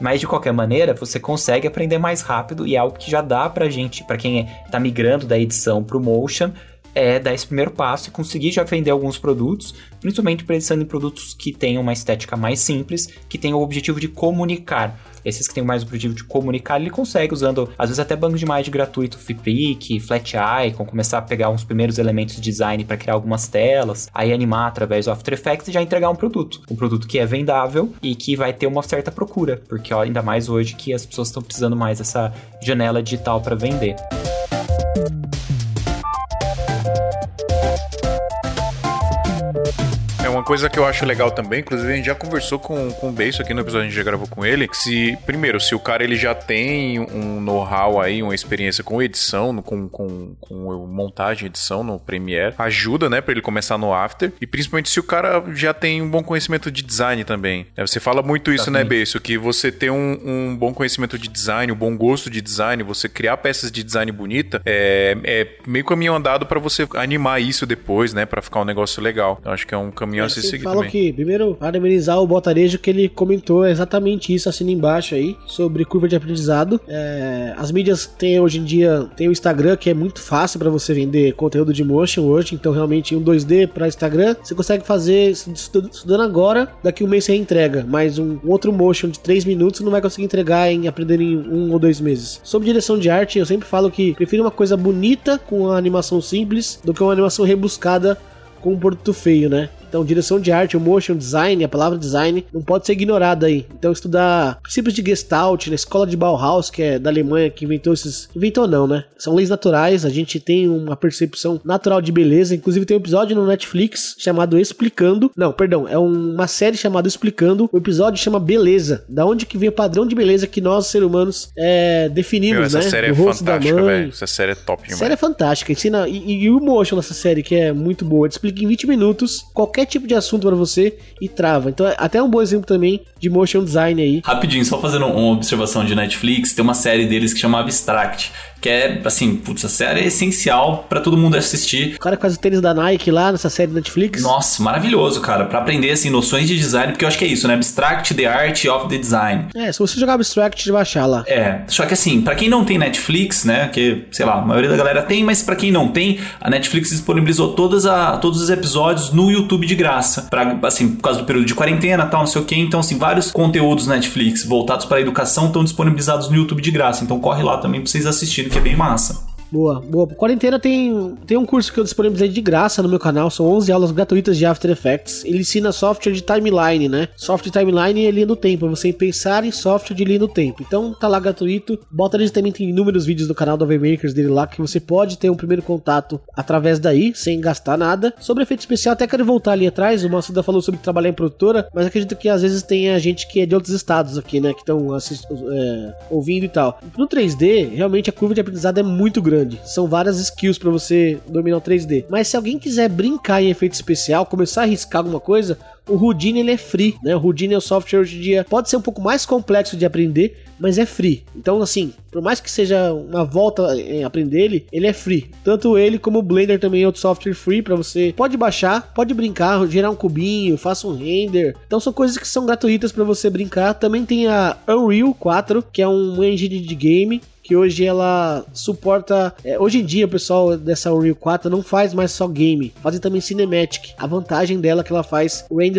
Mas de qualquer maneira, você consegue aprender mais rápido e é algo que já dá pra gente, para quem tá migrando da edição pro motion, é dar esse primeiro passo e conseguir já vender alguns produtos, principalmente pensando em produtos que tenham uma estética mais simples, que tenham o objetivo de comunicar. Esses que têm mais o objetivo de comunicar, ele consegue usando, às vezes, até banco de imagem gratuito, Flickr, Flat Icon, começar a pegar uns primeiros elementos de design para criar algumas telas, aí animar através do After Effects e já entregar um produto. Um produto que é vendável e que vai ter uma certa procura, porque ó, ainda mais hoje que as pessoas estão precisando mais dessa janela digital para vender. Uma coisa que eu acho legal também, inclusive a gente já conversou com, com o Beiço aqui no episódio, a gente já gravou com ele, se, primeiro, se o cara ele já tem um know-how aí, uma experiência com edição, com, com, com montagem, edição no Premiere, ajuda, né, pra ele começar no After, e principalmente se o cara já tem um bom conhecimento de design também. É, você fala muito isso, né, Beiço, que você ter um, um, bom conhecimento de design, um bom gosto de design, você criar peças de design bonita, é, é meio caminho andado para você animar isso depois, né, para ficar um negócio legal. Eu acho que é um caminho a se você seguir falo também. que, primeiro, parabenizar o Botarejo que ele comentou exatamente isso, assina embaixo aí, sobre curva de aprendizado. É, as mídias têm hoje em dia, tem o Instagram, que é muito fácil para você vender conteúdo de motion hoje, então realmente um 2D para Instagram, você consegue fazer estu- estudando agora, daqui um mês você entrega, mas um outro motion de 3 minutos não vai conseguir entregar em aprender em um ou dois meses. Sobre direção de arte, eu sempre falo que prefiro uma coisa bonita com uma animação simples do que uma animação rebuscada com um produto feio, né? Então, direção de arte, o motion design, a palavra design, não pode ser ignorada aí. Então, estudar princípios de Gestalt na escola de Bauhaus, que é da Alemanha, que inventou esses. Inventou não, né? São leis naturais, a gente tem uma percepção natural de beleza. Inclusive, tem um episódio no Netflix chamado Explicando. Não, perdão, é um- uma série chamada Explicando. O episódio chama Beleza. Da onde que vem o padrão de beleza que nós, seres humanos, é, definimos, Meu, essa né? série é Do rosto da fantástica, mãe. velho. Essa série é top demais. série é fantástica, ensina. E, e- o motion nessa série, que é muito boa. Ele explica em 20 minutos qualquer tipo de assunto pra você e trava. Então, é até um bom exemplo também de motion design aí. Rapidinho, só fazendo uma observação de Netflix, tem uma série deles que chama Abstract, que é, assim, putz, a série é essencial pra todo mundo assistir. O cara que faz o tênis da Nike lá nessa série da Netflix. Nossa, maravilhoso, cara, Pra aprender, assim, noções de design, porque eu acho que é isso, né? Abstract, the art of the design. É, se você jogar Abstract, vai achar lá. É, só que assim, pra quem não tem Netflix, né, que, sei lá, a maioria da galera tem, mas pra quem não tem, a Netflix disponibilizou todas a, todos os episódios no YouTube de graça, Pra, assim, por causa do período de quarentena, tal, não sei o que, então assim, vários conteúdos Netflix voltados para educação estão disponibilizados no YouTube de graça, então corre lá também pra vocês assistirem, que é bem massa. Boa, boa. Quarentena tem, tem um curso que eu disponibilizei de graça no meu canal, são 11 aulas gratuitas de After Effects. Ele ensina software de timeline, né? Software de timeline é linha do tempo, é você pensar em software de linha do tempo. Então tá lá gratuito. Bota ele também tem inúmeros vídeos no canal do Makers dele lá que você pode ter um primeiro contato através daí, sem gastar nada. Sobre efeito especial, até quero voltar ali atrás. O Massuda falou sobre trabalhar em produtora, mas acredito que às vezes tem a gente que é de outros estados aqui, né? Que estão é, ouvindo e tal. No 3D, realmente a curva de aprendizado é muito grande. São várias skills para você dominar o 3D. Mas se alguém quiser brincar em efeito especial, começar a arriscar alguma coisa, o Houdini ele é free, né? O Houdini é o software hoje em dia. Pode ser um pouco mais complexo de aprender, mas é free. Então, assim, por mais que seja uma volta em aprender ele, ele é free. Tanto ele como o Blender também é outro software free para você. Pode baixar, pode brincar, gerar um cubinho, faça um render. Então são coisas que são gratuitas para você brincar. Também tem a Unreal 4, que é um engine de game que hoje ela suporta. é, hoje em dia, o pessoal dessa Unreal 4 não faz mais só game, fazem também cinematic. A vantagem dela é que ela faz render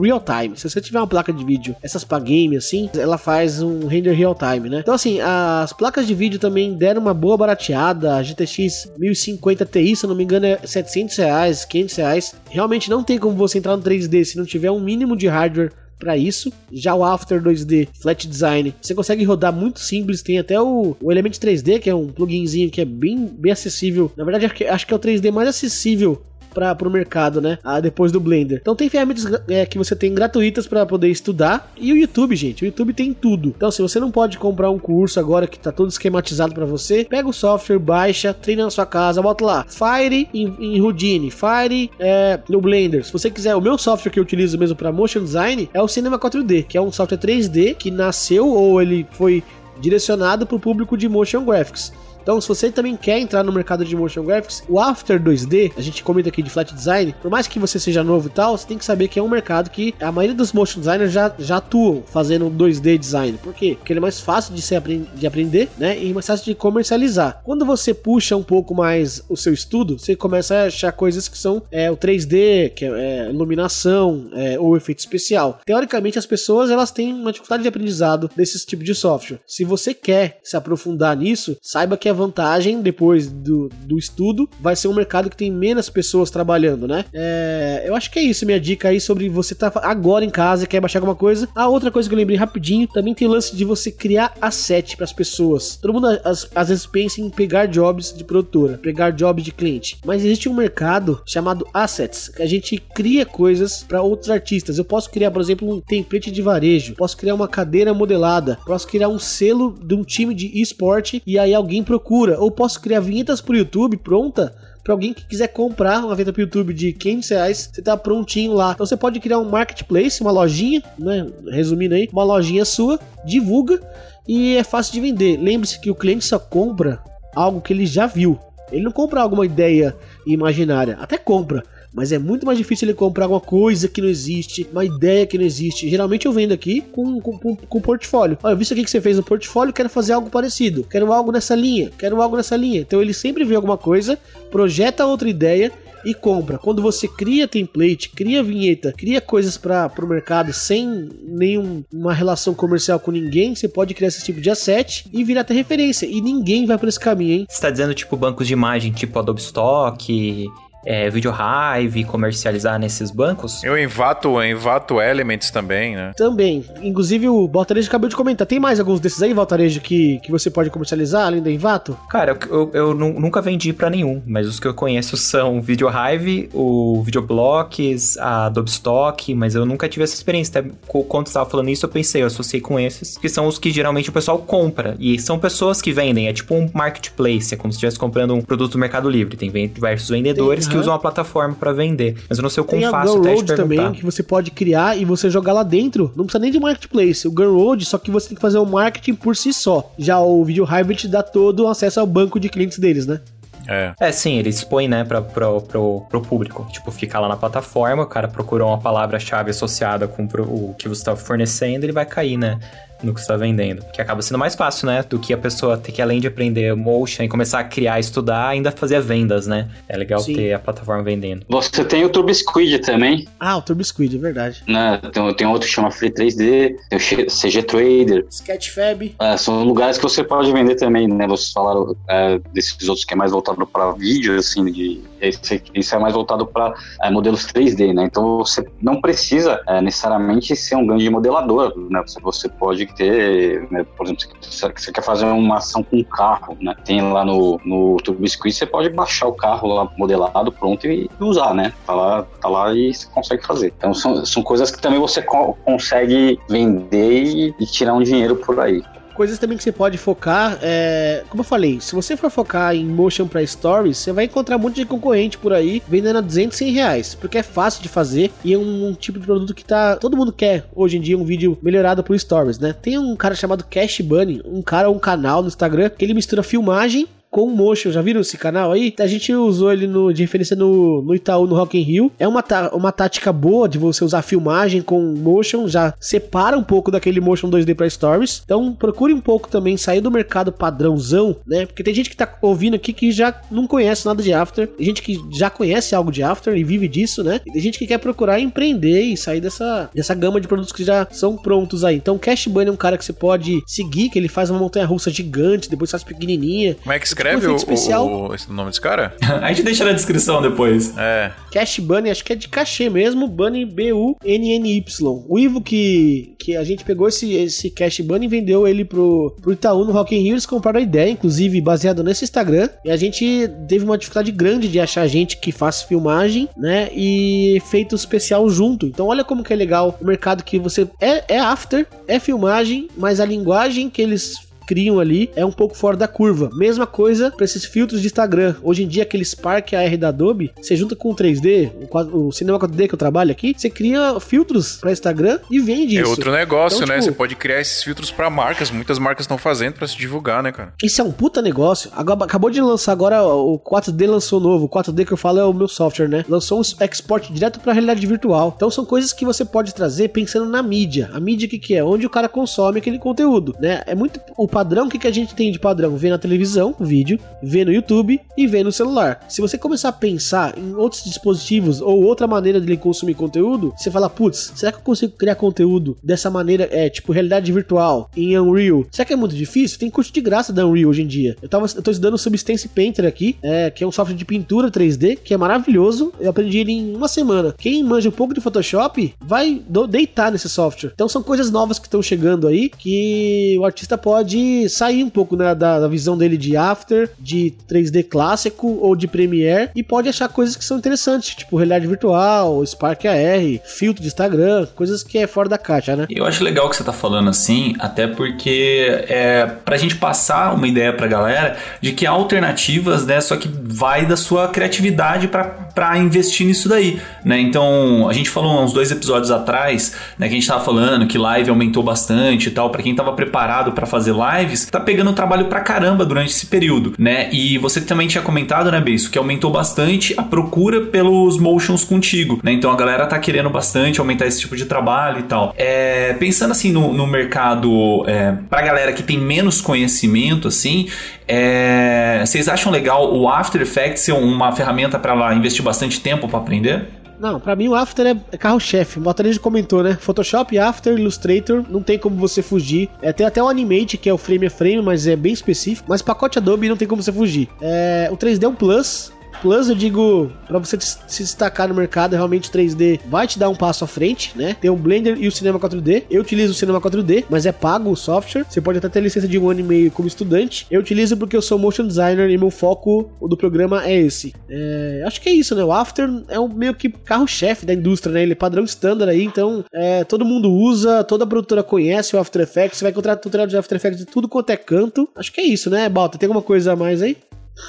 real time. Se você tiver uma placa de vídeo, essas para game assim, ela faz um render real time, né? Então, assim, as placas de vídeo também deram uma boa barateada. A GTX 1050 Ti, se eu não me engano, é 700 reais, 500 reais. Realmente não tem como você entrar no 3D se não tiver um mínimo de hardware para isso. Já o After 2D Flat Design, você consegue rodar muito simples. Tem até o, o Element 3D, que é um pluginzinho que é bem, bem acessível. Na verdade, acho que, acho que é o 3D mais acessível para o mercado, né? Ah, depois do Blender. Então tem ferramentas é, que você tem gratuitas para poder estudar e o YouTube, gente. O YouTube tem tudo. Então se você não pode comprar um curso agora que tá todo esquematizado para você, pega o software, baixa, treina na sua casa, bota lá Fire em, em Houdini, Fire é, no Blender. Se você quiser, o meu software que eu utilizo mesmo para motion design é o Cinema 4D, que é um software 3D que nasceu ou ele foi direcionado para o público de motion graphics. Então, se você também quer entrar no mercado de motion graphics, o After 2D, a gente comenta aqui de flat design, por mais que você seja novo e tal, você tem que saber que é um mercado que a maioria dos motion designers já, já atuam fazendo 2D design. Por quê? Porque ele é mais fácil de, ser, de aprender, né? E mais fácil de comercializar. Quando você puxa um pouco mais o seu estudo, você começa a achar coisas que são é, o 3D, que é, é iluminação, é, ou efeito especial. Teoricamente, as pessoas elas têm uma dificuldade de aprendizado desse tipo de software. Se você quer se aprofundar nisso, saiba que a vantagem depois do, do estudo vai ser um mercado que tem menos pessoas trabalhando, né? É, eu acho que é isso, minha dica aí sobre você tá agora em casa e quer baixar alguma coisa. A outra coisa que eu lembrei rapidinho, também tem o lance de você criar asset para as pessoas. Todo mundo às, às vezes pensa em pegar jobs de produtora, pegar jobs de cliente, mas existe um mercado chamado assets, que a gente cria coisas para outros artistas. Eu posso criar, por exemplo, um template de varejo, posso criar uma cadeira modelada, posso criar um selo de um time de esporte e aí alguém procura procura, ou posso criar vinhetas pro YouTube pronta para alguém que quiser comprar uma vinheta pro YouTube de 500 reais, você tá prontinho lá. Então você pode criar um marketplace, uma lojinha, né? Resumindo aí, uma lojinha sua, divulga e é fácil de vender. Lembre-se que o cliente só compra algo que ele já viu. Ele não compra alguma ideia imaginária, até compra, mas é muito mais difícil ele comprar uma coisa que não existe, uma ideia que não existe. Geralmente eu vendo aqui com, com, com, com portfólio. Olha, eu vi isso aqui que você fez no portfólio, quero fazer algo parecido, quero algo nessa linha, quero algo nessa linha. Então ele sempre vê alguma coisa, projeta outra ideia e compra. Quando você cria template, cria vinheta, cria coisas para o mercado sem nenhuma relação comercial com ninguém, você pode criar esse tipo de asset e virar até referência. E ninguém vai por esse caminho, hein? Você tá dizendo tipo bancos de imagem, tipo Adobe Stock, é, Video Hive, comercializar nesses bancos? Eu envato, envato Elements também, né? Também. Inclusive o Valtarejo acabou de comentar. Tem mais alguns desses aí, Valtarejo, que, que você pode comercializar além do envato? Cara, eu, eu, eu nunca vendi para nenhum, mas os que eu conheço são o Video Hive, o Videoblocks, a Adobe Stock, mas eu nunca tive essa experiência. Até quando você tava falando isso, eu pensei, eu associei com esses, que são os que geralmente o pessoal compra. E são pessoas que vendem, é tipo um marketplace, é como se estivesse comprando um produto do Mercado Livre. Tem diversos vendedores que usam a plataforma para vender. Mas eu não sei o quão Tem a fácil até de Gunroad também, que você pode criar e você jogar lá dentro. Não precisa nem de marketplace. O Gunroad, só que você tem que fazer o marketing por si só. Já o Video Hybrid dá todo o acesso ao banco de clientes deles, né? É. é, sim, ele expõe, né, pra, pro, pro, pro público. Tipo, fica lá na plataforma, o cara procurou uma palavra-chave associada com o que você está fornecendo, ele vai cair, né, no que você está vendendo. Que acaba sendo mais fácil, né? Do que a pessoa ter que, além de aprender motion e começar a criar, estudar, ainda fazer vendas, né? É legal Sim. ter a plataforma vendendo. Você tem o Turbo Squid também. Ah, o Turbo Squid, é verdade. Né? Tem, tem outro que chama Free 3D, tem o CG Trader. Sketchfab. É, são lugares que você pode vender também, né? Vocês falaram é, desses outros que é mais voltado para vídeo, assim, de esse, isso é mais voltado para é, modelos 3D, né? Então você não precisa é, necessariamente ser um grande modelador, né? Você, você pode ter, né, por exemplo, você, você quer fazer uma ação com um carro, né? Tem lá no, no TurboSquid, você pode baixar o carro lá modelado, pronto e usar, né? Tá lá, tá lá e você consegue fazer. Então são, são coisas que também você co consegue vender e, e tirar um dinheiro por aí. Coisas também que você pode focar, é, como eu falei, se você for focar em motion para stories, você vai encontrar um monte de concorrente por aí vendendo a 200, 100 reais, porque é fácil de fazer e é um, um, tipo de produto que tá todo mundo quer hoje em dia um vídeo melhorado por stories, né? Tem um cara chamado Cash Bunny, um cara um canal no Instagram que ele mistura filmagem com motion. Já viram esse canal aí? A gente usou ele no, de referência no, no Itaú, no Rock in Rio. É uma, uma tática boa de você usar filmagem com motion, já separa um pouco daquele motion 2D para stories. Então procure um pouco também sair do mercado padrãozão, né? Porque tem gente que tá ouvindo aqui que já não conhece nada de After, tem gente que já conhece algo de After e vive disso, né? E tem gente que quer procurar empreender e sair dessa, dessa gama de produtos que já são prontos aí. Então Cash Bunny é um cara que você pode seguir, que ele faz uma montanha russa gigante, depois faz pequenininha. Como é que escreve um o, especial. O, esse nome desse cara? a gente deixa na descrição depois. É. Cash Bunny, acho que é de cachê mesmo, Bunny B-U-N-N-Y. O Ivo que, que a gente pegou esse, esse Cash Bunny e vendeu ele pro, pro Itaú no Rock in Rio, eles compraram a ideia, inclusive baseado nesse Instagram, e a gente teve uma dificuldade grande de achar gente que faz filmagem, né, e feito especial junto. Então olha como que é legal o mercado que você é, é after, é filmagem, mas a linguagem que eles criam ali é um pouco fora da curva. Mesma coisa para esses filtros de Instagram. Hoje em dia, aquele Spark AR da Adobe, você junta com o 3D, o, o Cinema 4D que eu trabalho aqui, você cria filtros para Instagram e vende é isso. É outro negócio, então, né? Tipo, você pode criar esses filtros para marcas. Muitas marcas estão fazendo para se divulgar, né, cara? Isso é um puta negócio. Agora, acabou de lançar agora o 4D lançou novo. O 4D que eu falo é o meu software, né? Lançou um export direto para realidade virtual. Então são coisas que você pode trazer pensando na mídia. A mídia que que é? Onde o cara consome aquele conteúdo, né? É muito o padrão, o que, que a gente tem de padrão? Vê na televisão, vídeo, vê no YouTube e vê no celular. Se você começar a pensar em outros dispositivos ou outra maneira de consumir conteúdo, você fala, putz, será que eu consigo criar conteúdo dessa maneira, é, tipo, realidade virtual, em Unreal? Será que é muito difícil? Tem curso de graça da Unreal hoje em dia. Eu, tava, eu tô estudando Substance Painter aqui, é, que é um software de pintura 3D, que é maravilhoso. Eu aprendi ele em uma semana. Quem manja um pouco de Photoshop vai deitar nesse software. Então são coisas novas que estão chegando aí que o artista pode sair um pouco né, da, da, visão dele de After, de 3D clássico ou de Premiere e pode achar coisas que são interessantes, tipo realidade virtual, Spark AR, filtro de Instagram, coisas que é fora da caixa, né? Eu acho legal que você tá falando assim, até porque é pra gente passar uma ideia pra galera de que há alternativas, né, só que vai da sua criatividade para investir nisso daí, né? Então, a gente falou uns dois episódios atrás, né, que a gente tava falando que live aumentou bastante e tal, para quem tava preparado para fazer lives, tá pegando trabalho pra caramba durante esse período, né? E você também tinha comentado, né, Beijo, que aumentou bastante a procura pelos motions contigo, né? Então a galera tá querendo bastante aumentar esse tipo de trabalho e tal. É, pensando assim no, no mercado, é, pra galera que tem menos conhecimento, assim, é, vocês acham legal o After Effects ser uma ferramenta para lá investir bastante tempo para aprender? Não, pra mim o After é carro-chefe. O Motorista comentou, né? Photoshop, After, Illustrator, não tem como você fugir. É, tem até o Animate, que é o frame a frame, mas é bem específico. Mas pacote Adobe não tem como você fugir. É, o 3D é um plus, Plus, eu digo, para você se destacar no mercado, realmente o 3D vai te dar um passo à frente, né? Tem o Blender e o Cinema 4D. Eu utilizo o Cinema 4D, mas é pago o software. Você pode até ter licença de um ano e meio como estudante. Eu utilizo porque eu sou motion designer e meu foco do programa é esse. É, acho que é isso, né? O After é um meio que carro-chefe da indústria, né? Ele é padrão standard aí, então é, todo mundo usa, toda produtora conhece o After Effects. Você vai encontrar tutorial de After Effects de tudo quanto é canto. Acho que é isso, né, Balta? Tem alguma coisa a mais aí?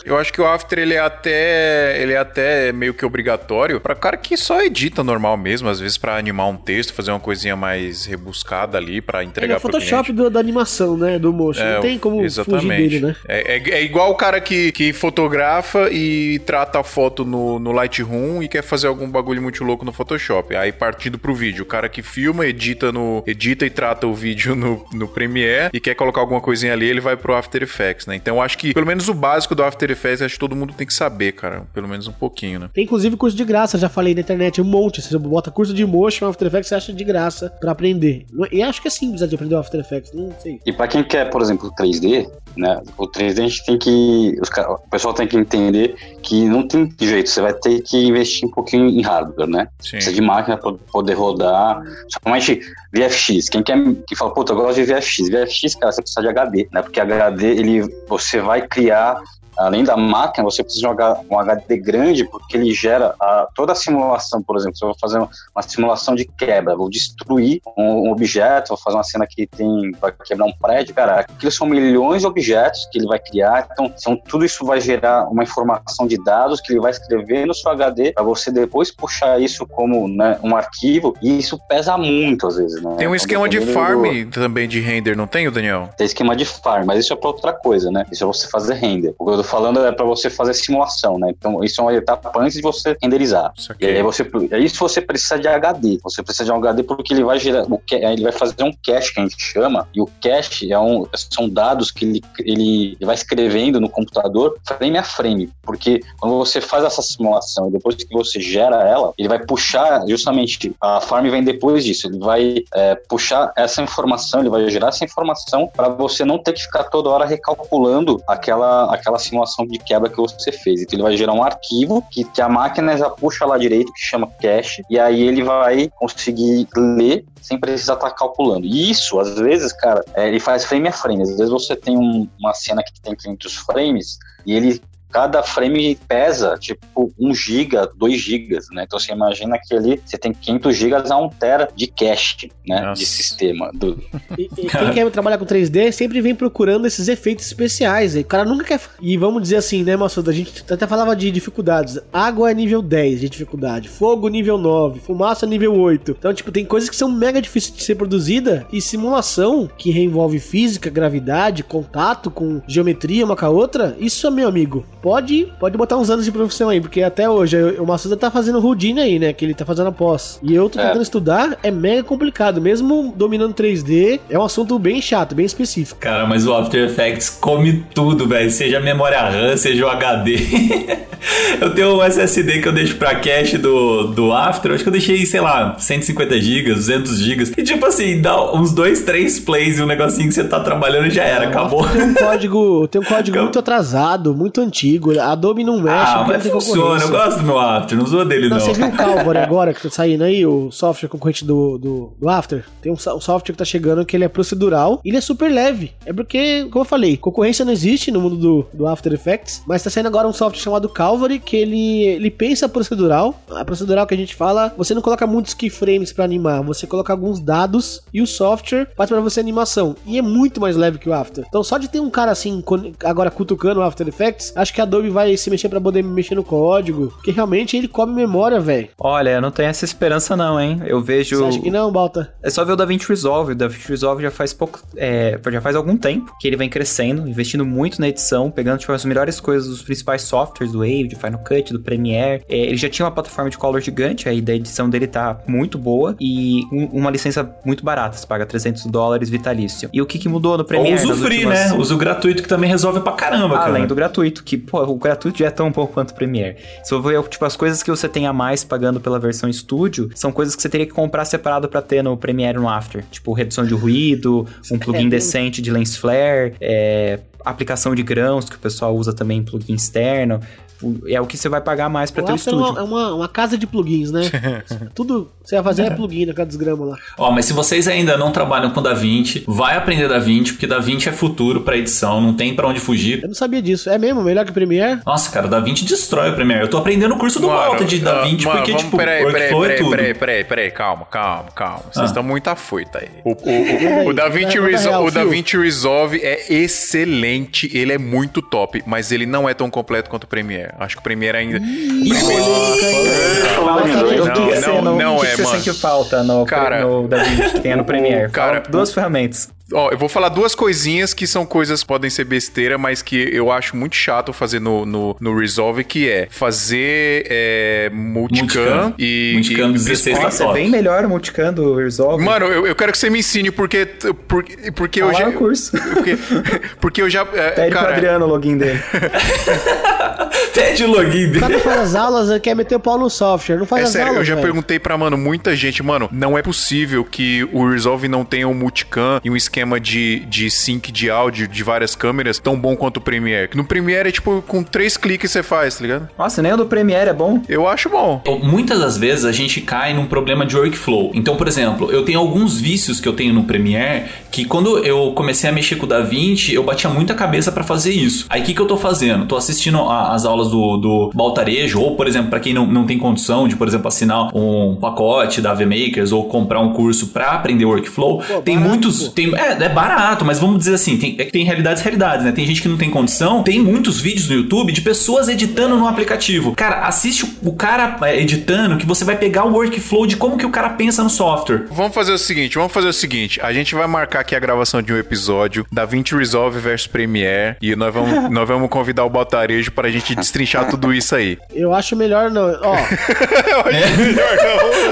Eu acho que o After ele é até ele é até meio que obrigatório para cara que só edita normal mesmo, às vezes para animar um texto, fazer uma coisinha mais rebuscada ali para entregar é o Photoshop do, da animação, né, do motion. É, não tem como exatamente. fugir dele, né? É, é, é, igual o cara que, que fotografa e trata a foto no, no Lightroom e quer fazer algum bagulho muito louco no Photoshop. Aí partindo pro vídeo, o cara que filma, edita no edita e trata o vídeo no, no Premiere e quer colocar alguma coisinha ali, ele vai pro After Effects, né? Então eu acho que pelo menos o básico do After After Effects, acho que todo mundo tem que saber, cara. Pelo menos um pouquinho, né? Tem inclusive curso de graça, já falei na internet, um monte. Você bota curso de motion, After Effects, você acha de graça pra aprender. E acho que é simples de aprender o After Effects, não sei. E pra quem quer, por exemplo, 3D, né? O 3D a gente tem que. Os, o pessoal tem que entender que não tem jeito, você vai ter que investir um pouquinho em hardware, né? Sim. Precisa de máquina pra poder rodar. Somente VFX. Quem quer que fala, puta, eu gosto de VFX. VFX, cara, você precisa de HD, né? Porque HD, ele, você vai criar além da máquina, você precisa jogar um HD grande, porque ele gera a, toda a simulação, por exemplo, se eu vou fazer uma simulação de quebra, vou destruir um, um, objeto, vou fazer uma cena que tem, vai quebrar um prédio, cara, aquilo são milhões de objetos que ele vai criar, então são, tudo isso vai gerar uma informação de dados que ele vai escrever no seu HD, para você depois puxar isso como né, um arquivo, e isso pesa muito às vezes, né? Tem um esquema de farm do... também de render, não tem, Daniel? Tem esquema de farm, mas isso é para outra coisa, né? Isso é você fazer render. O que eu tô falando é para você fazer simulação, né? Então, isso é uma etapa antes de você renderizar. Isso e aí você, isso você precisa de HD. Você precisa de um HD porque ele vai gerar, o, ele vai fazer um cache que a gente chama, e o cache é um, são dados que ele, ele vai escrevendo no computador frame a frame, porque quando você faz essa simulação e depois que você gera ela, ele vai puxar justamente a farm vem depois disso, ele vai é, puxar essa informação, ele vai gerar essa informação para você não ter que ficar toda hora recalculando aquela, aquela simulação de quebra que você fez. Então ele vai gerar um arquivo que, que a máquina já puxa lá direito, que chama cache, e aí ele vai conseguir ler sem precisar estar tá calculando. E isso, às vezes, cara, é, ele faz frame a frame. Às vezes você tem um, uma cena que tem 500 frames e ele cada frame pesa tipo 1 giga, 2 gigas, né? Então você imagina que ali você tem 500 gigas a 1 tera de cache, né? Nossa. De sistema. Do... E, e quem quer trabalhar com 3D sempre vem procurando esses efeitos especiais. O cara nunca quer. E vamos dizer assim, né, Massuda? A gente até falava de dificuldades. Água é nível 10 de dificuldade, fogo nível 9, fumaça nível 8. Então, tipo, tem coisas que são mega difíceis de ser produzida e simulação que envolve física, gravidade, contato com geometria uma com a outra. Isso, meu amigo, pode, pode botar uns anos de profissão aí, porque até hoje o Massuda tá fazendo Houdini aí, né? Que ele tá fazendo após. E eu tô é. tentando é. estudar, é mega complicado. Mesmo dominando 3D, é um assunto bem chato, bem específico. Cara, mas o After Effects come tudo, velho. Seja memória RAM, seja o HD. eu tenho um SSD que eu deixo pra cache do, do After, acho que eu deixei, sei lá, 150 GB, 200 GB. E tipo assim, dá uns dois, três plays e um negocinho que você tá trabalhando já era, acabou. Tem um código, tem um código muito atrasado, muito antigo antigo. A Adobe não mexe. Ah, mas funciona. Eu gosto do meu After, não zoa dele não. não. Você viu o Calvary agora que tá saindo aí, o software concorrente do, do, do After? Tem um, um, software que tá chegando que ele é procedural e ele é super leve. É porque, como eu falei, concorrência não existe no mundo do, do After Effects, mas tá saindo agora um software chamado Calvary que ele, ele pensa procedural. A procedural que a gente fala, você não coloca muitos keyframes para animar, você coloca alguns dados e o software faz para você animação. E é muito mais leve que o After. Então, só de ter um cara assim, agora cutucando o After Effects, acho que Adobe vai se mexer pra poder mexer no código. Porque realmente ele come memória, velho. Olha, eu não tenho essa esperança não, hein? Eu vejo... Você acha que não, Balta? É só ver o DaVinci Resolve. O DaVinci Resolve já faz pouco... É, já faz algum tempo que ele vem crescendo, investindo muito na edição, pegando tipo, as melhores coisas dos principais softwares do Wave, do Final Cut, do Premiere. É, ele já tinha uma plataforma de color gigante, aí da edição dele tá muito boa e um- uma licença muito barata, você paga 300 dólares vitalício. E o que que mudou no Ou Premiere? uso free, últimas- né? Uso gratuito que também resolve pra caramba, cara. Além do gratuito, que, pô, o gratuito já é tão bom quanto o Premiere. Se for ver, tipo, as coisas que você tem a mais pagando pela versão Studio, são coisas que você teria que comprar separado pra ter no Premiere e no After. Tipo, redução de ruído, um plugin decente de lens flare, é, aplicação de grãos, que o pessoal usa também em plugin externo. É o que você vai pagar mais pra O ter o After é estúdio. uma, é uma, uma casa de plugins, né? Tudo que você vai fazer é, plugin na casa dos gramas lá. Ó, mas se vocês ainda não trabalham com DaVinci, vai aprender DaVinci, porque DaVinci é futuro pra edição, não tem pra onde fugir. Eu não sabia disso. É mesmo? Melhor que o Premiere? Nossa, cara, o DaVinci destrói o Premiere. Eu tô aprendendo o curso do Malta de DaVinci, ah, mano, porque, vamos- tipo, peraí, peraí, é peraí, tudo. peraí, peraí, peraí, calma, calma, calma. Vocês Ah. estão muito afoita aí. O, o, o, o DaVinci Resolve, o. DaVinci Resolve é excelente, ele é muito top, mas ele não é tão completo quanto o Premiere. Acho que o Premiere ainda... Não, você não, não, o que é, que você mano. sente falta no, Cara, no que tem no Premiere? cara, Fala duas ferramentas. Ó, eu vou falar duas coisinhas que são coisas que podem ser besteira, mas que eu acho muito chato fazer no, no, no Resolve, que é fazer é, multicam, Multicam. e... Multicam e 16 tá Nossa, é bem melhor o multicam do Resolve. Mano, eu, eu quero que você me ensine, porque, porque, porque eu Tá já... curso. Porque, porque eu já... é, Pede pro cara, Adriano o login dele. Pede o login O dele. cara não faz as aulas, ele quer meter o pau no software. Não faz É as sério, aulas, eu já velho. perguntei pra, mano, muita gente, mano, não é possível que o Resolve não tenha um multicam e um esquema de, de sync de áudio de várias câmeras tão bom quanto o Premiere. Que No Premiere é tipo, com três cliques você faz, tá ligado? Nossa, nem o do Premiere é bom. Eu acho bom. Muitas das vezes a gente cai num problema de workflow. Então, por exemplo, eu tenho alguns vícios que eu tenho no Premiere que quando eu comecei a mexer com o DaVinci, eu batia muita cabeça pra fazer isso. Aí o que, que eu tô fazendo? Tô assistindo a- as aulas do, do Baltarejo, ou, por exemplo, pra quem não, não tem condição de, por exemplo, assinar um pacote da VMakers ou comprar um curso pra aprender workflow, Pô, tem barato, muitos. pô. Tem, é, é barato, mas vamos dizer assim, tem, é que tem realidades e realidades, né? Tem gente que não tem condição, tem muitos vídeos no YouTube de pessoas editando no aplicativo. Cara, assiste o, o cara é, editando que você vai pegar o workflow de como que o cara pensa no software. Vamos fazer o seguinte, vamos fazer o seguinte. A gente vai marcar aqui a gravação de um episódio da 20 Resolve versus Premiere e nós vamos, nós vamos convidar o Baltarejo pra gente destrinchar tudo isso aí. Eu acho melhor não. Ó,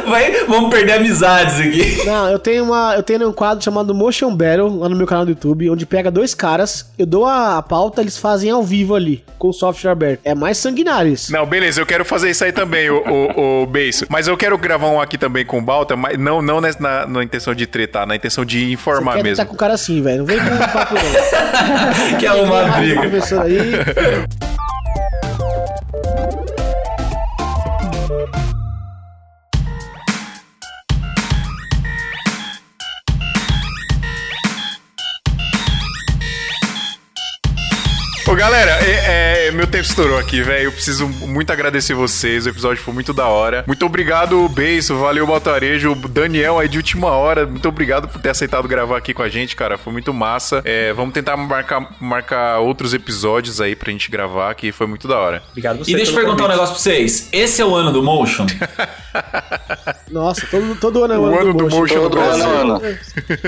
Vai, vamos perder amizades aqui. não, eu tenho uma, eu tenho um quadro chamado Motion Battle lá no meu canal do YouTube, onde pega dois caras, eu dou a, a pauta, eles fazem ao vivo ali, com o software aberto. É mais sanguinário isso. Não, beleza, eu quero fazer isso aí também, o, o, o Beiço. Mas eu quero gravar um aqui também com o Balta, mas não, não na, na intenção de tretar, na intenção de informar Quer mesmo. tá com o cara assim, velho. Não vem com um papo não. Que é uma briga. professor aí. Ô, galera, é- é, meu tempo estourou aqui, velho. Eu preciso muito agradecer vocês. O episódio foi muito da hora. Muito obrigado, Beiço. Valeu, Baltarejo. O Daniel aí de última hora. Muito obrigado por ter aceitado gravar aqui com a gente, cara. Foi muito massa. É, vamos tentar marcar, marcar outros episódios aí pra gente gravar, que foi muito da hora. Obrigado você E deixa eu perguntar um convite. negócio pra vocês. Esse é o ano do Motion? Nossa, todo, todo ano é O ano do Motion no Todo Brasil. ano, ano.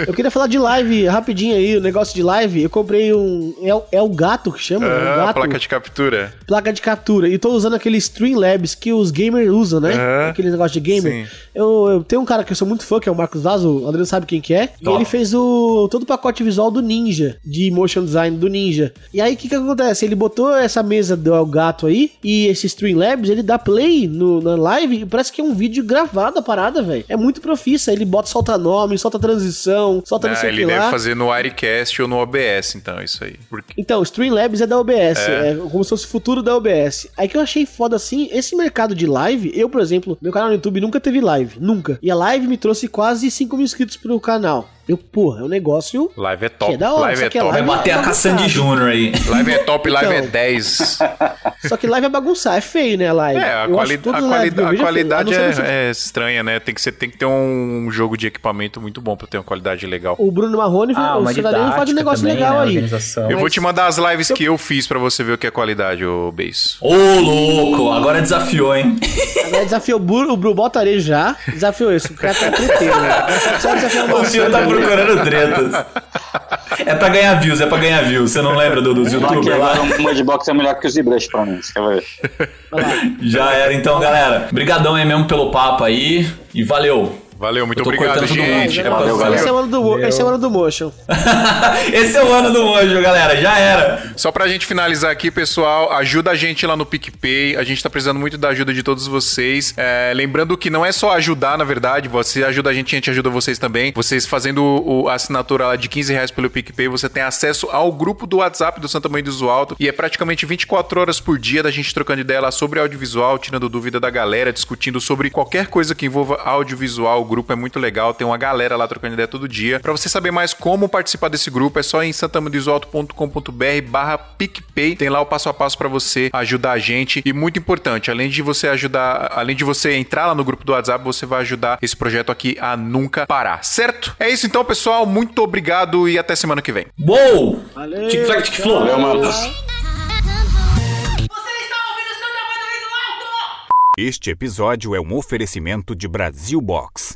Eu queria falar de live, rapidinho aí, o negócio de live. Eu comprei um. É, o- é o gato que chama? É o Ah, gato. placa de captura. placa de captura. E tô usando aquele Streamlabs que os gamers usam, né? Aham. Aquele negócio de gamer. Sim. Eu, eu tenho um cara que eu sou muito fã, que é o Marcos Vaz, o Adriano sabe quem que é. E Top. ele fez o todo o pacote visual do Ninja, de motion design do Ninja. E aí o que que acontece? Ele botou essa mesa do Elgato aí e esse Streamlabs, ele dá play no, na live e parece que é um vídeo gravado a parada, velho. É muito profissa. Ele bota, solta nome, solta transição, solta não Ah, sei o ele que deve lá. fazer no Wirecast ou no OBS, então, isso aí. Porque... Então, Streamlabs é da OBS, É. é. como se fosse o futuro da OBS. Aí que eu achei foda assim, esse mercado de live, eu, por exemplo, meu canal no YouTube nunca teve live, nunca. E a live me trouxe quase 5 mil inscritos pro canal. Eu, porra, é um negócio. Live é top. Que é da hora, live é é top. Vai live- bater a Tá Caçande bagunçado. Júnior aí. Live é top, live é Então. 10. Só que live é bagunçar, é feio, né, live? É, a, Eu quali a, quali eu a feio. qualidade A é, você- é estranha, né? Tem que, ser, tem que ter um jogo de equipamento muito bom pra ter uma qualidade legal. O Bruno Marrone, Ah, o cidadão faz um negócio também, legal né, aí. Eu vou te mandar as lives que eu fiz pra você ver o que é qualidade, ô Beis. Ô, louco, agora desafiou, hein? Agora desafiou o Bruno, o Bruno bota areia já. Desafiou isso. O cara tá treteiro, né? Só desafiar uma O tá procurando tretas. É pra ganhar views, é pra ganhar views. Você não lembra do- dos youtubers lá? o Mudbox é melhor que o ZBrush pra mim, você quer ver? Já era, então, galera. Brigadão aí mesmo pelo papo aí. E valeu. Valeu, muito obrigado, gente. É Valeu, pra- Esse é, o valeu. ano do, esse é o ano do motion. Esse é o ano do Mojo, galera. Já era. Só pra gente finalizar aqui, pessoal, ajuda a gente lá no PicPay. A gente tá precisando muito da ajuda de todos vocês. É, lembrando que não é só ajudar, na verdade. Você ajuda a gente, a gente ajuda vocês também. Vocês fazendo o- a assinatura lá de 15 reais pelo PicPay, você tem acesso ao grupo do WhatsApp do Santa Mãe do Uso Alto. E é praticamente 24 horas por dia da gente trocando ideia lá sobre audiovisual, tirando dúvida da galera, discutindo sobre qualquer coisa que envolva audiovisual. O grupo é muito legal, tem uma galera lá trocando ideia todo dia. Pra você saber mais como participar desse grupo, é só ir em santamandesualto.com.br barra PicPay. Tem lá o passo a passo pra você ajudar a gente. E muito importante, além de você ajudar, além de você entrar lá no grupo do WhatsApp, você vai ajudar esse projeto aqui a nunca parar, certo? É isso então, pessoal. Muito obrigado e até semana que vem. Uou! Valeu. Tic-tac, tic-flow. Valeu, mano. Este episódio é um oferecimento de Brasil Box.